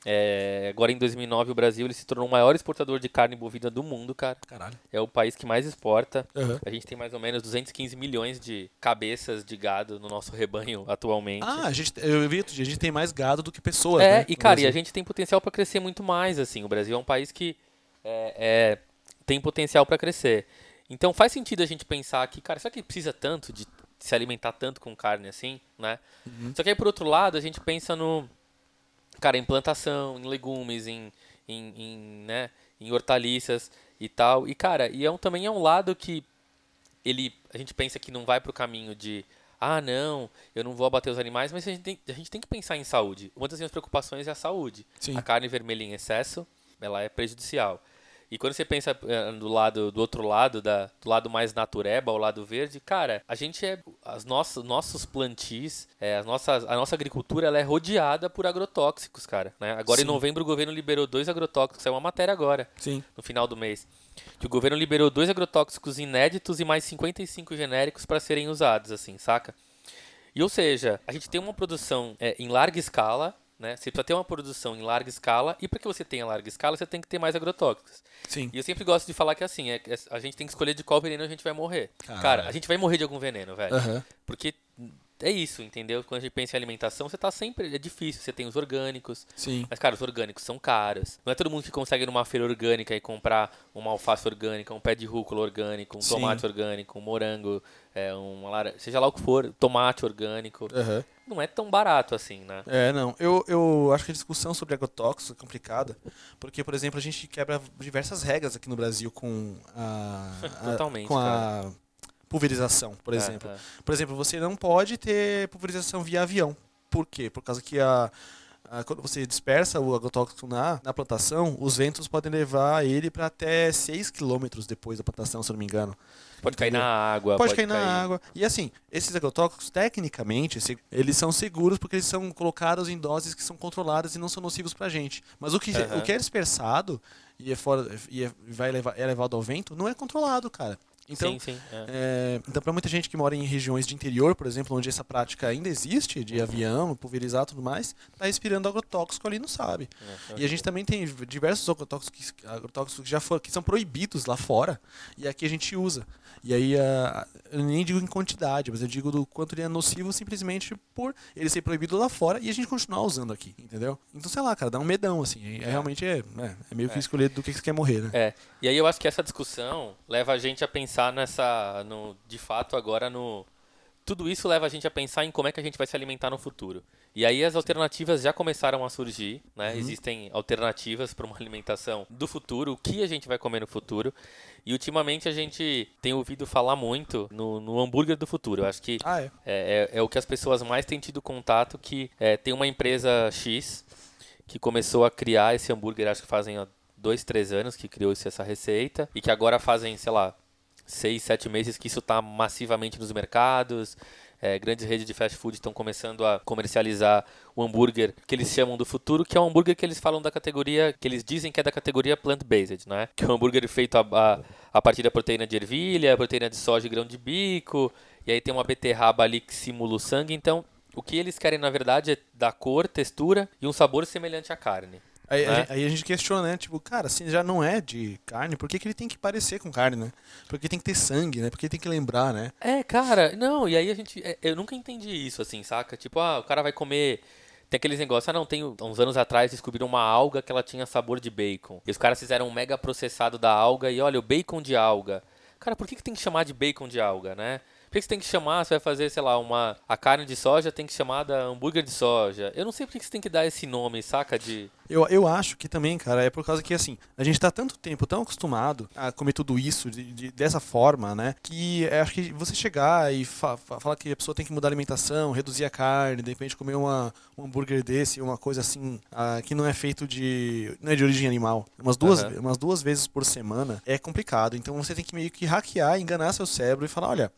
é, agora em 2009 o Brasil ele se tornou o maior exportador de carne bovina do mundo, cara. Caralho. É o país que mais exporta. Uhum. A gente tem mais ou menos 215 milhões de cabeças de gado no nosso rebanho atualmente. Ah, a gente, eu vi outro dia, a gente tem mais gado do que pessoas, é, né? e cara, e a gente tem potencial para crescer muito mais, assim. O Brasil é um país que é, é, tem potencial para crescer. Então faz sentido a gente pensar que, cara, será que precisa tanto de se alimentar tanto com carne assim, né? Uhum. Só que aí por outro lado a gente pensa no cara, em plantação, em legumes, em, em, em, né, em hortaliças e tal. E, cara, e é um, também é um lado que ele, a gente pensa que não vai para o caminho de ah, não, eu não vou abater os animais, mas a gente tem, a gente tem que pensar em saúde. Uma das minhas preocupações é a saúde. Sim. A carne vermelha em excesso, ela é prejudicial. E quando você pensa eh, do lado do outro lado, da, do lado mais natureba, o lado verde, cara, a gente é as nossas nossos plantis, é, as nossas, a nossa agricultura ela é rodeada por agrotóxicos, cara. Né? Agora Sim. em novembro o governo liberou dois agrotóxicos, é uma matéria agora, Sim. no final do mês. Que o governo liberou dois agrotóxicos inéditos e mais 55 genéricos para serem usados, assim, saca? E ou seja, a gente tem uma produção é, em larga escala né? Você precisa ter uma produção em larga escala e para que você tenha larga escala, você tem que ter mais agrotóxicos. Sim. E eu sempre gosto de falar que assim, é, é a gente tem que escolher de qual veneno a gente vai morrer. Cara, a gente vai morrer de algum veneno, velho. Uhum. Porque é isso, entendeu? Quando a gente pensa em alimentação, você tá sempre. É difícil, você tem os orgânicos. Sim. Mas, cara, os orgânicos são caros. Não é todo mundo que consegue ir numa feira orgânica e comprar uma alface orgânica, um pé de rúcula orgânico, um Sim. tomate orgânico, um morango, é, uma laranja, seja lá o que for, tomate orgânico. Uhum. Não é tão barato assim, né? É, não. Eu, eu acho que a discussão sobre agrotóxicos é complicada, porque, por exemplo, a gente quebra diversas regras aqui no Brasil com a. a Totalmente. Com a. Cara pulverização, por é, exemplo. É, é. Por exemplo, você não pode ter pulverização via avião. Por quê? Por causa que a, a quando você dispersa o agrotóxico na, na plantação, os ventos podem levar ele para até 6 km depois da plantação, se eu não me engano. Pode Entendeu? cair na água. Pode, pode cair, cair, na água. E assim, esses agrotóxicos, tecnicamente, eles são seguros porque eles são colocados em doses que são controladas e não são nocivos pra gente. Mas o que, uhum. o que é dispersado e, é fora, e é, vai levar, é levado ao vento não é controlado, cara. Então, sim, sim. é. é, então para muita gente que mora em regiões de interior, por exemplo, onde essa prática ainda existe, de avião, pulverizar e tudo mais, tá respirando agrotóxico ali não sabe. É, E a gente também tem diversos agrotóxicos, que- agrotóxicos que já foram, que são proibidos lá fora e aqui a gente usa. E aí, ah, eu nem digo em quantidade, mas eu digo do quanto ele é nocivo simplesmente por ele ser proibido lá fora e a gente continuar usando aqui, entendeu? Então, sei lá, cara, dá um medão, assim. É, realmente é, é, é meio que É. escolher do que você quer morrer, né? É, e aí eu acho que essa discussão leva a gente a pensar nessa, no, de fato agora no, tudo isso leva a gente a pensar em como é que a gente vai se alimentar no futuro. E aí as alternativas já começaram a surgir, né? Existem alternativas para uma alimentação do futuro, o que a gente vai comer no futuro. E ultimamente a gente tem ouvido falar muito no, no hambúrguer do futuro. Eu acho que Ah, é. é, é- é o que as pessoas mais têm tido contato, que é, tem uma empresa X que começou a criar esse hambúrguer, acho que fazem dois, três anos que criou essa receita, e que agora fazem, sei lá, seis, sete meses que isso está massivamente nos mercados. É, grandes redes de fast food estão começando a comercializar o hambúrguer que eles chamam do futuro, que é um hambúrguer que eles falam da categoria, que eles dizem que é da categoria plant-based, né? Que é um hambúrguer feito a, a, a partir da proteína de ervilha, proteína de soja e grão de bico, e aí tem uma beterraba ali que simula o sangue. Então, o que eles querem, na verdade, é dar cor, textura e um sabor semelhante à carne. Aí, a né? gente- aí a gente questiona, né? Tipo, cara, se já não é de carne, por que, que ele tem que parecer com carne, né? Porque tem que ter sangue, né? Porque tem que lembrar, né? É, cara, não, e aí a gente. é, Eu nunca entendi isso, assim, saca? Tipo, ah, o cara vai comer. Tem aqueles negócios, ah, não, tem uns anos atrás descobriram uma alga que ela tinha sabor de bacon. E os caras fizeram um mega processado da alga e olha, o bacon de alga. Cara, por que, que tem que chamar de bacon de alga, né? Por que você tem que chamar, você vai fazer, sei lá, uma. A carne de soja tem que chamar da hambúrguer de soja. Eu não sei por que você tem que dar esse nome, saca? De. Eu, eu acho que também, cara, é por causa que, assim, a gente tá tanto tempo tão acostumado a comer tudo isso de, de- dessa forma, né? Que é, acho que você chegar e fa- fa- falar que a pessoa tem que mudar a alimentação, reduzir a carne, de repente comer uma, um hambúrguer desse, uma coisa assim, ah, que não é feito de. não é de origem animal, umas duas, Aham. umas duas vezes por semana, é complicado. Então você tem que meio que hackear, enganar seu cérebro e falar, olha,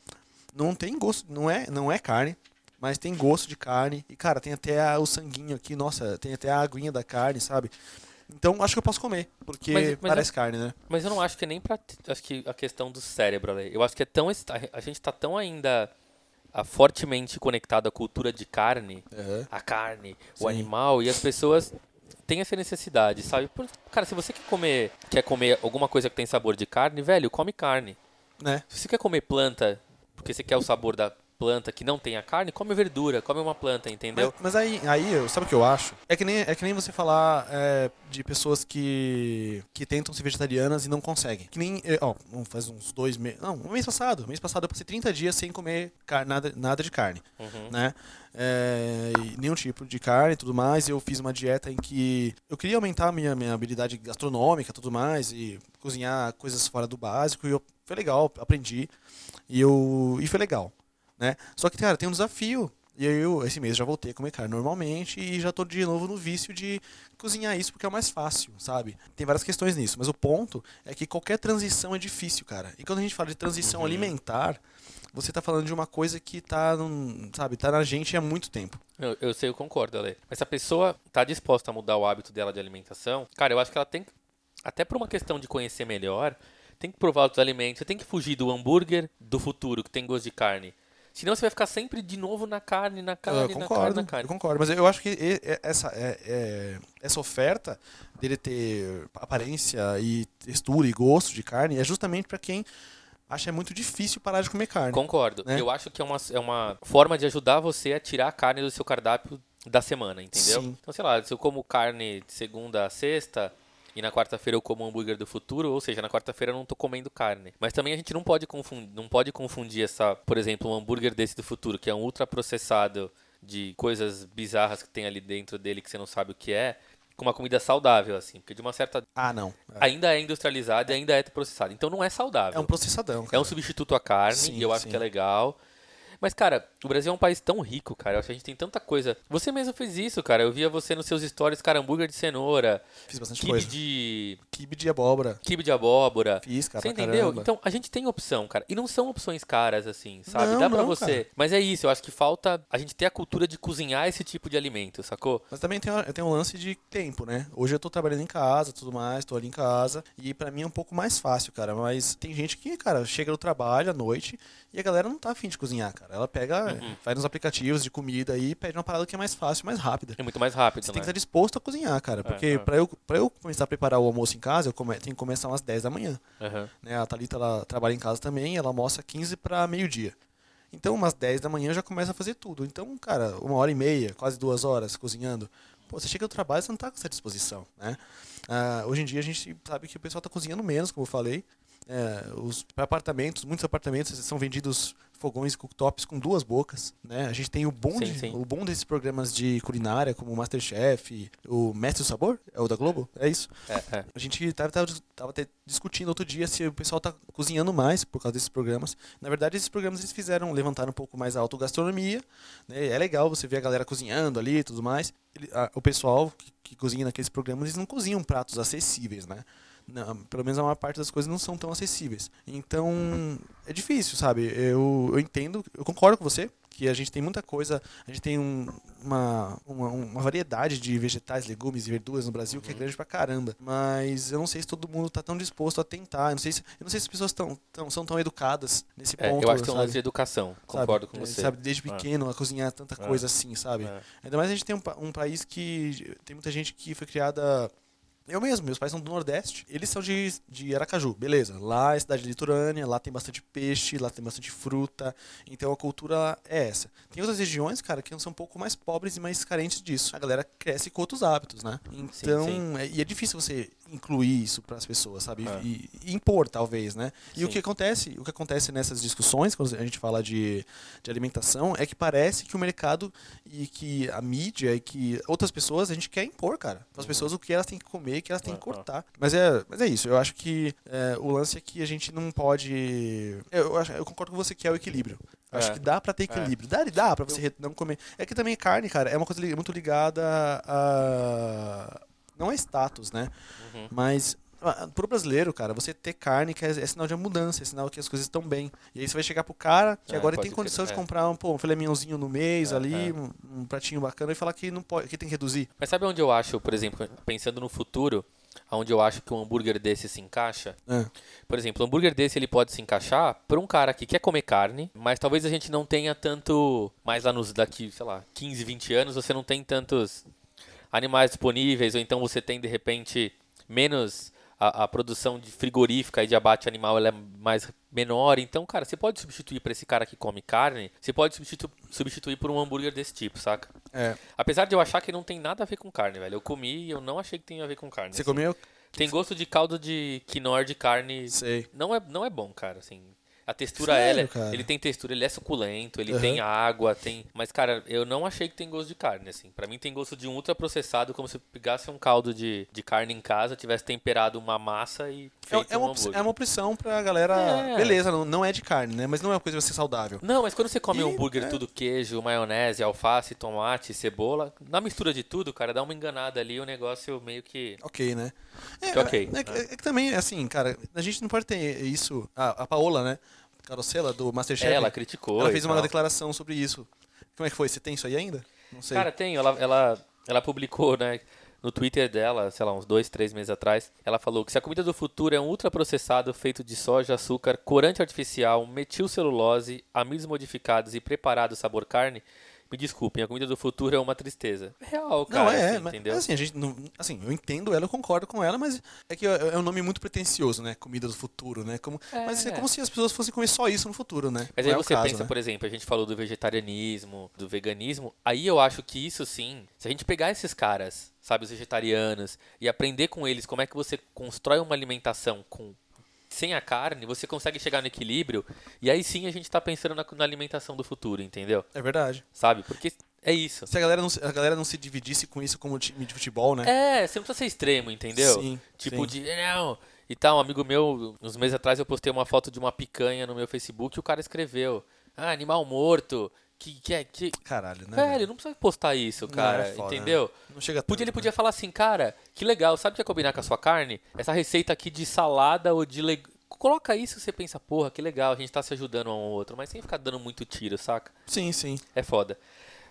não tem gosto, não é, não é carne. Mas tem gosto de carne. E, cara, tem até a- o sanguinho aqui. Nossa, tem até a aguinha da carne, sabe? Então, acho que eu posso comer. Porque Mas- mas parece carne, né? Mas eu não acho que é nem pra. Acho que a questão do cérebro, Ale. Eu acho que é tão. A gente tá tão ainda ah, fortemente conectado à cultura de carne, a carne, o Sim. animal, e as pessoas têm essa necessidade, sabe? Por- Cara, se você quer comer, quer comer alguma coisa que tem sabor de carne, velho, come carne. Né? Se você quer comer planta, porque você quer o sabor da planta que não tem a carne, come verdura, come uma planta, entendeu? Mas, mas aí, aí, sabe o que eu acho? É que nem, é que nem você falar é, de pessoas que, que tentam ser vegetarianas e não conseguem. Que nem, é, ó, faz uns dois meses. Não, um mês passado. mês passado eu passei 30 dias sem comer car- nada, nada de carne. Uhum. né? É, nenhum tipo de carne e tudo mais. Eu fiz uma dieta em que eu queria aumentar a minha, minha habilidade gastronômica e tudo mais, e cozinhar coisas fora do básico. E eu, foi legal, aprendi. E, eu, e foi legal, né? Só que, cara, tem um desafio. E aí eu, esse mês, já voltei a comer carne normalmente e já tô de novo no vício de cozinhar isso porque é o mais fácil, sabe? Tem várias questões nisso, mas o ponto é que qualquer transição é difícil, cara. E quando a gente fala de transição Uhum. alimentar, você tá falando de uma coisa que tá, num, sabe, tá na gente há muito tempo. Eu, eu sei, eu concordo, Ale. Mas se a pessoa tá disposta a mudar o hábito dela de alimentação, cara, eu acho que ela tem até por uma questão de conhecer melhor, tem que provar outros alimentos. Você tem que fugir do hambúrguer do futuro, que tem gosto de carne. Senão você vai ficar sempre de novo na carne, na carne, eu na carne, concordo, na eu carne. concordo. Mas eu acho que essa, é- é- essa oferta dele ter aparência e textura e gosto de carne é justamente para quem acha muito difícil parar de comer carne. Concordo. né? Eu acho que é uma, é uma forma de ajudar você a tirar a carne do seu cardápio da semana, entendeu? Sim. Então, sei lá, se eu como carne de segunda a sexta e na quarta-feira eu como hambúrguer do futuro, ou seja, na quarta-feira eu não tô comendo carne. Mas também a gente não pode confundir, não pode confundir essa, por exemplo, um hambúrguer desse do futuro, que é um ultra processado de coisas bizarras que tem ali dentro dele que você não sabe o que é, com uma comida saudável, assim. Porque de uma certa. Ah, não. É, Ainda é industrializado e ainda é processado. Então não é saudável. é um processadão. É cara. um substituto à carne, Sim, e eu acho sim. que é legal. Mas, cara, o Brasil é um país tão rico, cara. Eu acho que a gente tem tanta coisa. Você mesmo fez isso, cara. Eu via você nos seus stories, cara, hambúrguer de cenoura. Fiz bastante Kibe coisa. de. Kibe de abóbora. Kibe de abóbora. Fiz, cara, Você entendeu? caramba. Então, a gente tem opção, cara. E não são opções caras, assim, sabe? Não, Dá pra não, você. cara. Mas é isso, eu acho que falta a gente ter a cultura de cozinhar esse tipo de alimento, sacou? Mas também tem, tem um lance de tempo, né? Hoje eu tô trabalhando em casa, tudo mais, tô ali em casa. E pra mim é um pouco mais fácil, cara. Mas tem gente que, cara, chega no trabalho à noite e a galera não tá afim de cozinhar, cara. Ela pega, Uhum. vai nos aplicativos de comida aí e pede uma parada que é mais fácil, mais rápida. É muito mais rápido, Você né? tem que estar disposto a cozinhar, cara. Porque é. Pra, eu, pra eu começar a preparar o almoço em casa, eu come, tenho que começar umas 10 da manhã. Aham. Né? A Thalita, ela trabalha em casa também, ela almoça 15 para meio-dia. Então, umas 10 da manhã já começa a fazer tudo. Então, cara, uma hora e meia, quase duas horas cozinhando. Pô, você chega do trabalho, você não tá com essa disposição, né? Ah, hoje em dia a gente sabe que o pessoal tá cozinhando menos, como eu falei. É, os apartamentos, muitos apartamentos são vendidos fogões e cooktops com duas bocas, né? A gente tem o bom, Sim, de- sim. o bom desses programas de culinária, como o Masterchef, o Mestre do Sabor, é o da Globo, é isso. É, é. A gente tava, tava, tava discutindo outro dia se o pessoal tá cozinhando mais por causa desses programas. Na verdade, esses programas eles fizeram levantar um pouco mais a autogastronomia. Né? É legal você ver a galera cozinhando ali e tudo mais. Ele- a- o pessoal que, que cozinha naqueles programas, eles não cozinham pratos acessíveis, né? Não, pelo menos a maior parte das coisas não são tão acessíveis. Então, é difícil, sabe? Eu, eu entendo, eu concordo com você que a gente tem muita coisa, a gente tem um- uma, uma, uma variedade de vegetais, legumes e verduras no Brasil que é grande pra caramba. Mas eu não sei se todo mundo tá tão disposto a tentar. Eu não sei se, eu não sei se as pessoas tão, tão, são tão educadas nesse É, ponto. eu acho que tem um lance de educação. Sabe? Concordo com É, você. Sabe, desde É. pequeno a cozinhar tanta É. coisa assim, sabe? É. Ainda mais a gente tem um, um país que tem muita gente que foi criada. Eu mesmo, meus pais são do Nordeste. Eles são de, de Aracaju, beleza. Lá é cidade litorânea, lá tem bastante peixe, lá tem bastante fruta. Então a cultura é essa. Tem outras regiões, cara, que são um pouco mais pobres e mais carentes disso. A galera cresce com outros hábitos, né? Então, sim. é- e é difícil você incluir isso para as pessoas, sabe? É. E, e impor, talvez, né? E o que acontece, o que acontece nessas discussões, quando a gente fala de, de alimentação, é que parece que o mercado e que a mídia e que outras pessoas a gente quer impor, cara. As pessoas o que elas têm que comer, o que elas têm que Uhum. cortar. Mas é, mas é isso. Eu acho que é, o lance é que a gente não pode. Eu, acho- eu concordo com você que é o equilíbrio. Eu Acho É. que dá pra ter equilíbrio. Dá, dá pra você re- não comer. É que também carne, cara, é uma coisa muito ligada a. Não é status, né? Uhum. Mas ah, pro brasileiro, cara, você ter carne que é, é sinal de mudança, é sinal que as coisas estão bem. E aí você vai chegar pro cara que É, agora tem condição de é. comprar um, pô, um filé mignonzinho no mês É, ali, é. Um, um pratinho bacana e falar que não pode, que tem que reduzir. Mas sabe onde eu acho, por exemplo, pensando no futuro, onde eu acho que um hambúrguer desse se encaixa? Por exemplo, um hambúrguer desse ele pode se encaixar para um cara que quer comer carne, mas talvez a gente não tenha tanto, mais lá nos daqui, sei lá, 15, 20 anos, você não tem tantos animais disponíveis, ou então você tem de repente menos a, a produção de frigorífica e de abate animal ela é mais menor, então, cara, você pode substituir para esse cara que come carne, você pode substitu substituir por um hambúrguer desse tipo, saca? É. Apesar de eu achar que não tem nada a ver com carne, velho. Eu comi e eu não achei que tem a ver com carne. Você assim. comeu? Tem gosto de caldo de quinoa de carne. Sei. Não é, não é bom, cara, assim. A textura, Sério, ela, é- cara? ele tem textura, ele é suculento, ele Aham. tem água, tem... Mas, cara, eu não achei que tem gosto de carne, assim. Pra mim tem gosto de um ultraprocessado, como se pegasse um caldo de, de carne em casa, tivesse temperado uma massa e É, feito é um uma, hambúrguer. é uma opção pra galera. É. Beleza, não, não é de carne, né? Mas não é uma coisa vai ser saudável. Não, mas quando você come E, um hambúrguer é. tudo queijo, maionese, alface, tomate, cebola, na mistura de tudo, cara, dá uma enganada ali, o negócio meio que... Ok, né? É, Que ok, É, que- é que também, assim, cara, a gente não pode ter isso. A, a Paola, né? Carosella, do Masterchef. ela criticou Ela fez uma tal. declaração sobre isso. Como é que foi? Você tem isso aí ainda? Não sei. Cara, tenho. Ela, ela, ela publicou, né? No Twitter dela, sei lá, uns dois, três meses atrás, ela falou que se a comida do futuro é um ultraprocessado feito de soja, açúcar, corante artificial, metilcelulose, amidos modificados e preparado sabor carne, me desculpem, a comida do futuro é uma tristeza. É Real, cara, não, é, assim, mas, entendeu? mas assim, a gente não, assim, eu entendo ela, eu concordo com ela, mas é que é, é um nome muito pretencioso, né? Comida do futuro, né? Como, É. Mas é como se as pessoas fossem comer só isso no futuro, né? Mas Não aí é você caso, pensa, né? por exemplo, a gente falou do vegetarianismo, do veganismo. Aí eu acho que isso sim, se a gente pegar esses caras, sabe, os vegetarianos, e aprender com eles como é que você constrói uma alimentação com sem a carne, você consegue chegar no equilíbrio. E aí sim a gente tá pensando na, na alimentação do futuro, entendeu? É verdade. Sabe? Porque é isso. Se a galera, não, se- a galera não se dividisse com isso como time de futebol, né? É, você não precisa ser extremo, entendeu? Sim, Tipo sim. de, não. E tal, um amigo meu, uns meses atrás eu postei uma foto de uma picanha no meu Facebook e o cara escreveu. ah, animal morto, que, que, é- que... Caralho, né? Velho, não precisa postar isso, cara, é foda, entendeu? Não chega Podia, ele tanto, podia falar assim, cara, que legal, sabe o que ia combinar com a sua carne? Essa receita aqui de salada ou de leg... Coloca isso e você pensa, porra, que legal, a gente tá se ajudando um ao outro, mas sem ficar dando muito tiro, saca? Né? Sim, sim. É foda.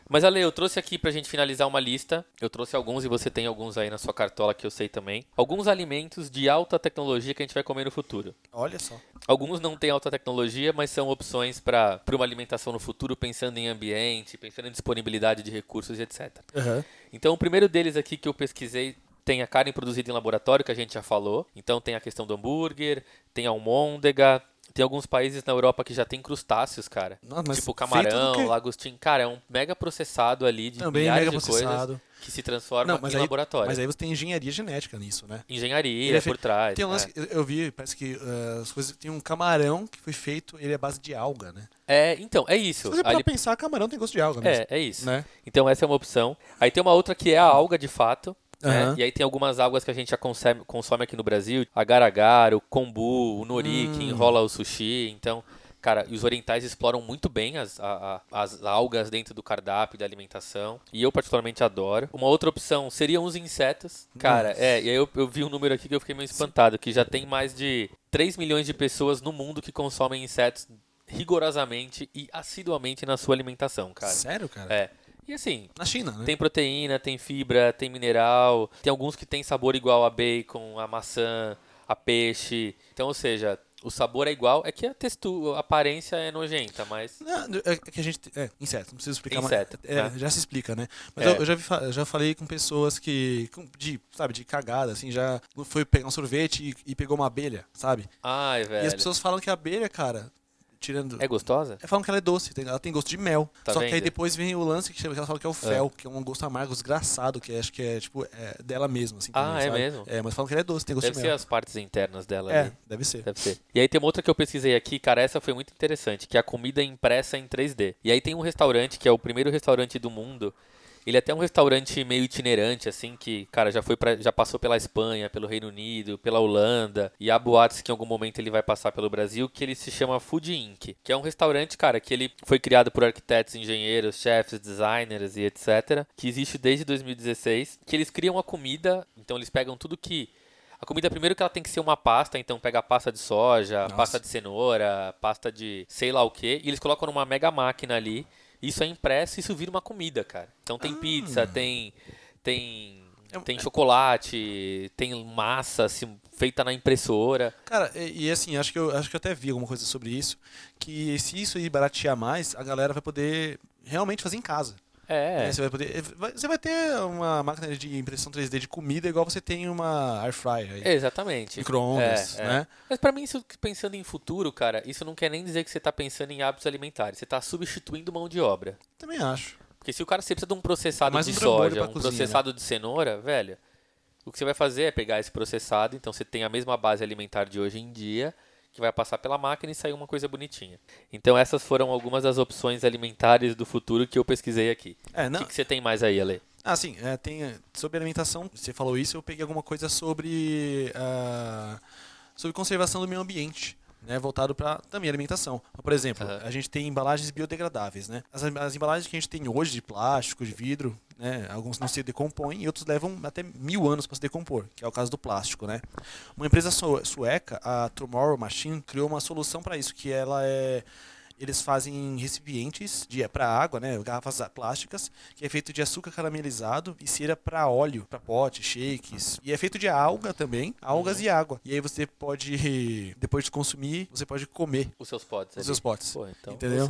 Mas Ale, eu trouxe aqui pra gente finalizar uma lista. Eu trouxe alguns e você tem alguns aí na sua cartola que eu sei também. Alguns alimentos de alta tecnologia que a gente vai comer no futuro. Olha só. Alguns não têm alta tecnologia, mas são opções para uma alimentação no futuro, pensando em ambiente, pensando em disponibilidade de recursos e etc. Aham. Então, o primeiro deles aqui que eu pesquisei tem a carne produzida em laboratório, que a gente já falou. Então, tem a questão do hambúrguer, tem a almôndega. Tem alguns países na Europa que já tem crustáceos, cara. Nossa, tipo camarão, lagostim. Cara, é um mega processado ali de Também milhares mega de coisas processado. que se transforma Não, em aí, laboratório. mas aí você tem engenharia genética nisso, né? Engenharia Ele é por trás. Tem um é. lance, eu, eu vi, parece que eh, as coisas tem um camarão que foi feito, ele é base de alga, né? É, então, é Se isso. você parar ele- pra pensar, camarão tem gosto de alga mesmo, É, é isso. né? Então essa é uma opção. Aí tem uma outra que é a alga de fato. Né? Aham. E aí tem algumas algas que a gente já consome, consome aqui no Brasil. Agar-agar, o kombu, o nori, que Hum. enrola o sushi. Então, cara, e os orientais exploram muito bem as, a- a- as algas dentro do cardápio da alimentação. E eu particularmente adoro. Uma outra opção seriam os insetos. Cara, Nossa. é, e aí eu, eu vi um número aqui que eu fiquei meio espantado. Que já tem mais de 3 milhões de pessoas no mundo que consomem insetos rigorosamente e assiduamente na sua alimentação, cara. Sério, cara? É. E assim, Na China, né? tem proteína, tem fibra, tem mineral, tem alguns que tem sabor igual a bacon, a maçã, a peixe. Então, ou seja, o sabor é igual, é que a textura, a aparência é nojenta, mas Não, é que a gente. É, inseto, não preciso explicar Inseto, mais. É, né? já se explica, né? Mas É. eu, eu já, vi já falei com pessoas que. De, sabe, de cagada, assim, já foi pegar um sorvete e, e pegou uma abelha, sabe? ai, E as velho. pessoas falam que a abelha, cara, tirando. É gostosa? É, falam que ela é doce, tem- ela tem gosto de mel. Tá Só que aí vendo? depois vem o lance que chama- que ela fala que é o fel, que é um gosto amargo desgraçado, que acho que é tipo é dela mesma, assim. Ah, também, é sabe? mesmo? É, mas falam que ela é doce, tem gosto Deve de ser mel. as partes internas dela É, ali. deve ser. Deve ser. E aí tem uma outra que eu pesquisei aqui, cara, essa foi muito interessante, que é a comida impressa em 3D. E aí tem um restaurante, que é o primeiro restaurante do mundo. Ele é até um restaurante meio itinerante, assim, que, cara, já foi pra, já passou pela Espanha, pelo Reino Unido, pela Holanda. E há boatos que em algum momento ele vai passar pelo Brasil, que ele se chama Food Inc. Que é um restaurante, cara, que ele foi criado por arquitetos, engenheiros, chefs, designers e etc. Que existe desde 2016. Que eles criam a comida, então eles pegam tudo que a comida, primeiro que ela tem que ser uma pasta, então pega pasta de soja, Nossa. pasta de cenoura, pasta de sei lá o que, e eles colocam numa mega máquina ali, isso é impresso e isso vira uma comida, cara. Então tem pizza, tem tem É- tem chocolate, tem massa assim, feita na impressora. Cara, e, e assim, acho que, eu, acho que eu até vi alguma coisa sobre isso, que se isso aí baratear mais, a galera vai poder realmente fazer em casa. É. né? Você vai poder. vai- Você vai ter uma máquina de impressão 3D de comida igual você tem uma air fryer aí. Exatamente. Micro-ondas, É, é. né? Mas pra mim, isso pensando em futuro, cara, isso não quer nem dizer que você tá pensando em hábitos alimentares. Você tá substituindo mão de obra. Também acho. Porque se o cara você precisa de um processado Mais de um soja, um cozinha, né? processado de cenoura, velho, o que você vai fazer é pegar esse processado, então você tem a mesma base alimentar de hoje em dia, que vai passar pela máquina e sair uma coisa bonitinha. Então essas foram algumas das opções alimentares do futuro que eu pesquisei aqui. É, O que, que você tem mais aí, Ale? Ah, sim, é, tem é, sobre alimentação, você falou isso, eu peguei alguma coisa sobre ah, sobre conservação do meio ambiente, né, voltado para também alimentação. Por exemplo, Aham. a gente tem embalagens biodegradáveis, né? As, as embalagens que a gente tem hoje de plástico, de vidro, né, alguns não se decompõem e outros levam até mil anos para se decompor, que é o caso do plástico, né? Uma empresa sue- sueca, a Tomorrow Machine, criou uma solução para isso, que ela é eles fazem recipientes de para água, né, garrafas plásticas, que é feito de açúcar caramelizado e cera para óleo, para pote, shakes. E é feito de alga também, algas e água. E aí você pode depois de consumir, você pode comer Os seus pods os ali. seus potes. Pô, então, Entendeu?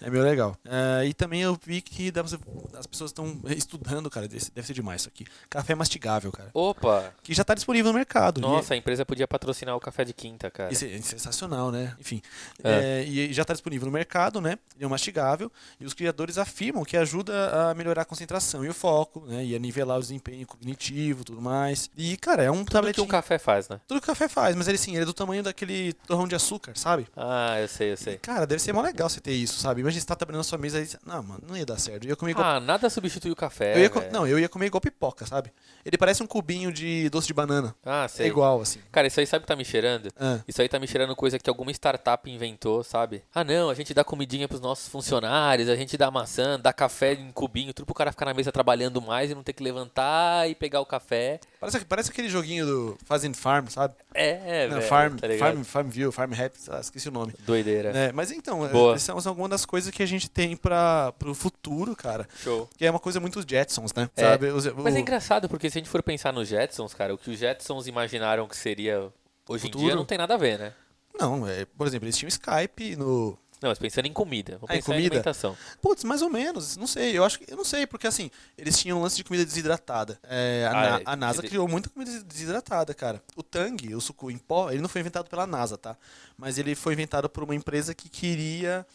É meio legal. É, e também eu vi que dá pra as pessoas estão estudando, cara, deve ser demais isso aqui. Café mastigável, cara. opa, Que já tá disponível no mercado. E- nossa, a empresa podia patrocinar o café de quinta, cara. Isso é sensacional, né? Enfim. É. É, e já está disponível no mercado, né? Ele é um mastigável. E os criadores afirmam que ajuda a melhorar a concentração e o foco, né? E a nivelar o desempenho cognitivo e tudo mais. E, cara, é um Tudo que tabletinho. um café faz, né? Tudo que o café faz, mas ele sim, ele é do tamanho daquele torrão de açúcar, sabe? Ah, eu sei, eu E, sei. cara, deve ser mó legal você ter isso, sabe? Imagina você tá trabalhando na sua mesa e. Não, mano, não ia dar certo. Eu ia comer igual. Ah, nada substitui o café. eu ia co- velho. Não, eu ia comer igual pipoca, sabe? Ele parece um cubinho de doce de banana. Ah, sei. É igual, assim. Cara, isso aí sabe o que tá me cheirando? Ah. Isso aí tá me cheirando coisa que alguma startup inventou, sabe? Ah, não, gente dá comidinha pros nossos funcionários, a gente dá maçã, dá café em cubinho, tudo pro cara ficar na mesa trabalhando mais e não ter que levantar e pegar o café. Parece, parece aquele joguinho do Fazend Farm, sabe? É, Não, velho, Farm, tá ligado? Farm, Farmville, Farm Rap, ah, esqueci o nome. Doideira. É, mas então, Boa. essas são algumas das coisas que a gente tem para pro futuro, cara. Show. Que é uma coisa muito Jetsons, né? É, Sabe? Mas o- é engraçado, porque se a gente for pensar nos Jetsons, cara, o que os Jetsons imaginaram que seria hoje em Futuro. dia não tem nada a ver, né? Não, é, por exemplo, eles tinham Skype no. Não, mas pensando em comida. Vou Ah, em pensar em comida? alimentação. Putz, mais ou menos, não sei. Eu acho que. Eu não sei, porque assim, eles tinham um lance de comida desidratada. É, a, Ah, Na- é, a NASA criou muita comida des- desidratada, cara. O Tang, o suco em pó, ele não foi inventado pela NASA, tá? Mas ele foi inventado por uma empresa que queria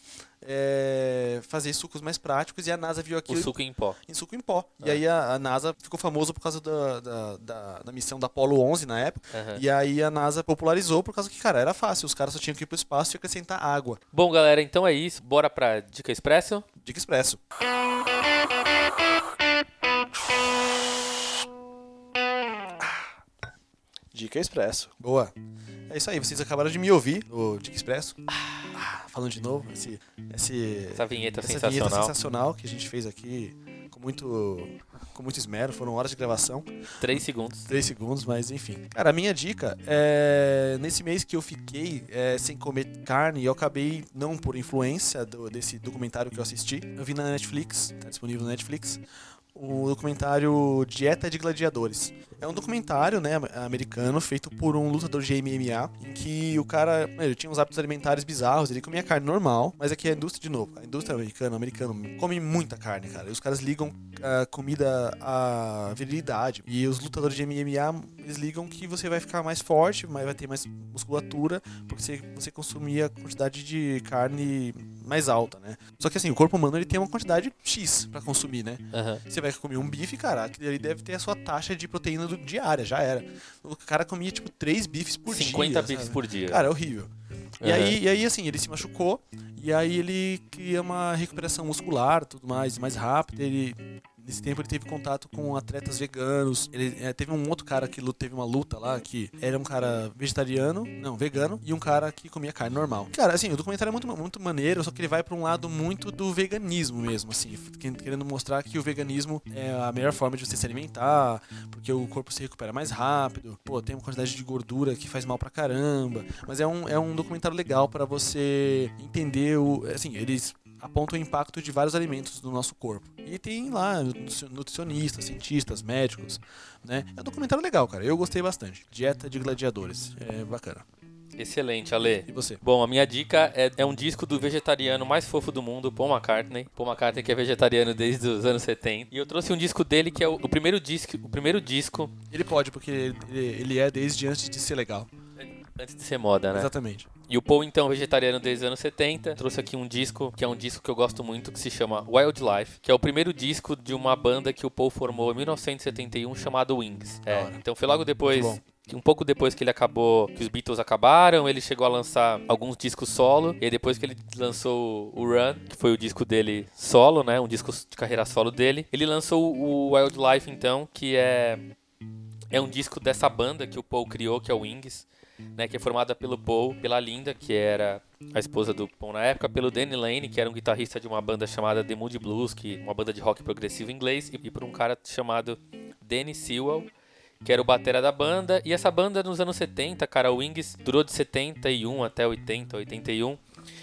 é, fazer sucos mais práticos e a NASA viu O aquilo suco em pó. em suco em pó. E Ah. aí a, a NASA ficou famosa por causa da, da, da, da missão da Apollo 11 na época. Aham. E aí a NASA popularizou por causa que, cara, era fácil. Os caras só tinham que ir pro espaço e acrescentar água. Bom, galera, então é isso. Bora pra Dica Expresso? Dica Expresso. Dica Expresso. Boa. É isso aí, vocês acabaram de me ouvir no Dica Expresso. Ah, falando de novo, esse, esse, Essa vinheta essa sensacional. vinheta sensacional que a gente fez aqui com muito, com muito esmero. Foram horas de gravação. Três segundos. 3 segundos, mas enfim. Cara, a minha dica é. Nesse mês que eu fiquei é, sem comer carne, eu acabei, não por influência do- desse documentário que eu assisti, eu vi na Netflix, tá disponível na Netflix, o documentário Dieta de Gladiadores. É um documentário, né, americano, feito por um lutador de MMA, em que o cara, ele tinha uns hábitos alimentares bizarros, ele comia carne normal, mas aqui a indústria, de novo, a indústria americana, americano, come muita carne, cara. E os caras ligam a comida à virilidade. E os lutadores de MMA, eles ligam que você vai ficar mais forte, mas vai ter mais musculatura, porque você, você consumia quantidade de carne mais alta, né? Só que assim, o corpo humano ele tem uma quantidade X pra consumir, né? Aham. Você vai comer um bife, cara, aquele ali deve ter a sua taxa de proteína do diária, já era. O cara comia, tipo, três bifes por 50 dia. bifes sabe? por dia. Cara, é horrível. E, aí, e aí, assim, ele se machucou, e aí ele cria uma recuperação muscular, tudo mais, mais rápida. Ele, nesse tempo ele teve contato com atletas veganos. Ele é, teve um outro cara que teve uma luta lá, que era um cara vegetariano, não, vegano, e um cara que comia carne normal. Cara, assim, o documentário é muito, muito maneiro, só que ele vai pra um lado muito do veganismo mesmo, assim, que- querendo mostrar que o veganismo é a melhor forma de você se alimentar, porque o corpo se recupera mais rápido, pô, tem uma quantidade de gordura que faz mal pra caramba, mas é um, é um documentário legal pra você entender o, assim, eles apontam o impacto de vários alimentos no nosso corpo. E tem lá nutricio- nutricionistas, cientistas, médicos, né? É um documentário legal, cara. Eu gostei bastante. Dieta de gladiadores. É bacana. Excelente, Ale. E você? Bom, a minha dica é, é um disco do vegetariano mais fofo do mundo, Paul McCartney. Paul McCartney que é vegetariano desde os anos 70. E eu trouxe um disco dele que é o, o primeiro disco, o primeiro disco Ele pode, porque ele, ele é desde antes de ser legal. Antes de ser moda, né? Exatamente. E o Paul, então, vegetariano desde os anos 70, trouxe aqui um disco, que é um disco que eu gosto muito, que se chama Wildlife, que é o primeiro disco de uma banda que o Paul formou em 1971, chamado Wings. É, então foi logo depois, um pouco depois que ele acabou, que os Beatles acabaram, ele chegou a lançar alguns discos solo, e aí depois que ele lançou o Run, que foi o disco dele solo, né, um disco de carreira solo dele, ele lançou o Wildlife, então, que é, é um disco dessa banda que o Paul criou, que é o Wings, né, que é formada pelo Paul, pela Linda, que era a esposa do Paul na época, pelo Danny Lane, que era um guitarrista de uma banda chamada The Moody Blues, que uma banda de rock progressivo inglês, e, e por um cara chamado Danny Sewell, que era o batera da banda. E essa banda nos anos 70, cara, o Wings durou de 71 até 80, 81.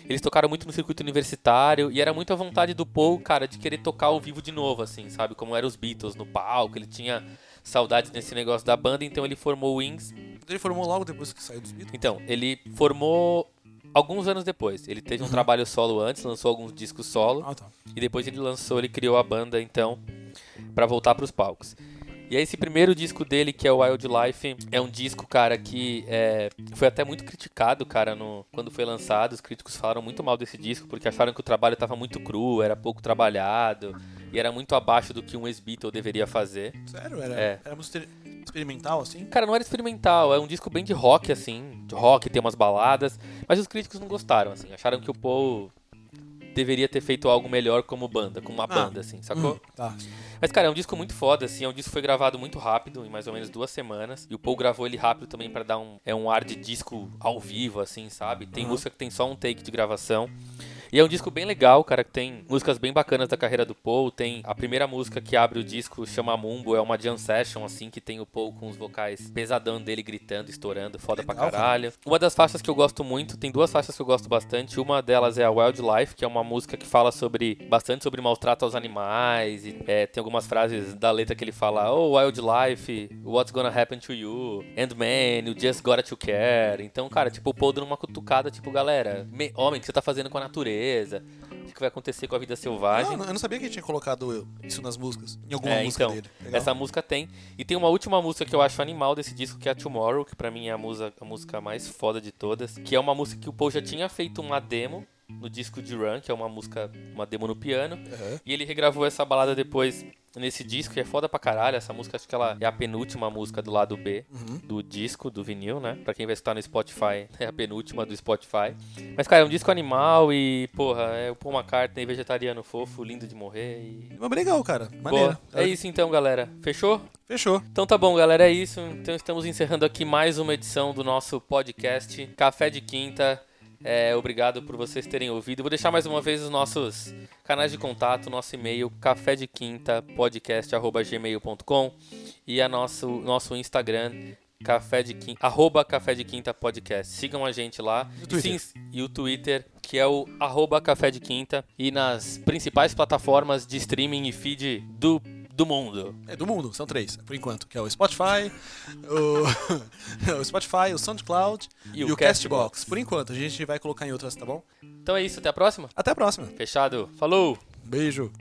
Eles tocaram muito no circuito universitário e era muito a vontade do Paul, cara, de querer tocar ao vivo de novo, assim, sabe? Como eram os Beatles no palco, ele tinha saudades desse negócio da banda, então ele formou o Wings Ele formou logo depois que saiu dos Beatles. então, ele formou alguns anos depois. Ele teve um Uhum. trabalho solo antes, lançou alguns discos solo Ah, tá. e depois ele lançou, ele criou a banda então pra voltar pros palcos. E aí esse primeiro disco dele, que é o Wildlife, é um disco, cara, que é, foi até muito criticado, cara, no, quando foi lançado. Os críticos falaram muito mal desse disco, porque acharam que o trabalho tava muito cru, era pouco trabalhado, e era muito abaixo do que um ex-Beatle deveria fazer. Sério? Era, É. era música experimental, assim? Cara, não era experimental, é um disco bem de rock, assim. De rock, tem umas baladas. Mas os críticos não gostaram, assim. Acharam que o Paul deveria ter feito algo melhor como banda, como uma banda, assim, sacou? Hum, tá. Mas, cara, é um disco muito foda, assim. É um disco que foi gravado muito rápido, em mais ou menos duas semanas. E o Paul gravou ele rápido também pra dar um, é um ar de disco ao vivo, assim, sabe? Tem Uhum. música que tem só um take de gravação. E é um disco bem legal, cara, que tem músicas bem bacanas da carreira do Paul. Tem a primeira música que abre o disco, chama Mumbo, é uma jam session, assim, que tem o Paul com os vocais pesadão dele gritando, estourando, foda legal, pra caralho. Cara. Uma das faixas que eu gosto muito, tem duas faixas que eu gosto bastante. Uma delas é a Wildlife, que é uma música que fala sobre bastante sobre maus trato aos animais. E, é, tem algumas frases da letra que ele fala: Oh, wildlife, what's gonna happen to you? And man, you just gotta to care. Então, cara, tipo, o Paul dando uma cutucada, tipo, galera, me, homem, o que você tá fazendo com a natureza? O que vai acontecer com a vida selvagem? Não, eu não sabia que ele tinha colocado isso nas músicas. Em alguma é, música então, dele. Legal. Essa música tem. E tem uma última música que eu acho animal desse disco, que é a Tomorrow, que pra mim é a música, a música mais foda de todas. Que é uma música que o Paul já tinha feito uma demo no disco de Run, que é uma música, uma demo no piano. Uhum. E ele regravou essa balada depois nesse disco, que é foda pra caralho. Essa música acho que ela é a penúltima música do lado B uhum. do disco, do vinil, né? Pra quem vai escutar no Spotify, é a penúltima do Spotify. Mas, cara, é um disco animal e, porra, é o Paul McCartney vegetariano fofo, lindo de morrer. E... Mas legal, cara. Maneiro. é isso então, galera. Fechou? Fechou. Então tá bom, galera, é isso. Então estamos encerrando aqui mais uma edição do nosso podcast Café de Quinta. É, obrigado por vocês terem ouvido. Vou deixar mais uma vez os nossos canais de contato, nosso e-mail, café de quinta podcast@gmail.com e a nosso nosso Instagram café de quinta, arroba café de quinta podcast. Sigam a gente lá e o Twitter, Sim, e o Twitter que é o arroba café de quinta e nas principais plataformas de streaming e feed do do mundo. É, do mundo, são três, por enquanto, que é o Spotify, o, o Spotify, o SoundCloud e, e o, o Castbox. Castbox. Por enquanto, a gente vai colocar em outras, tá bom? Então é isso, até a próxima? Até a próxima. Fechado. Falou! Beijo.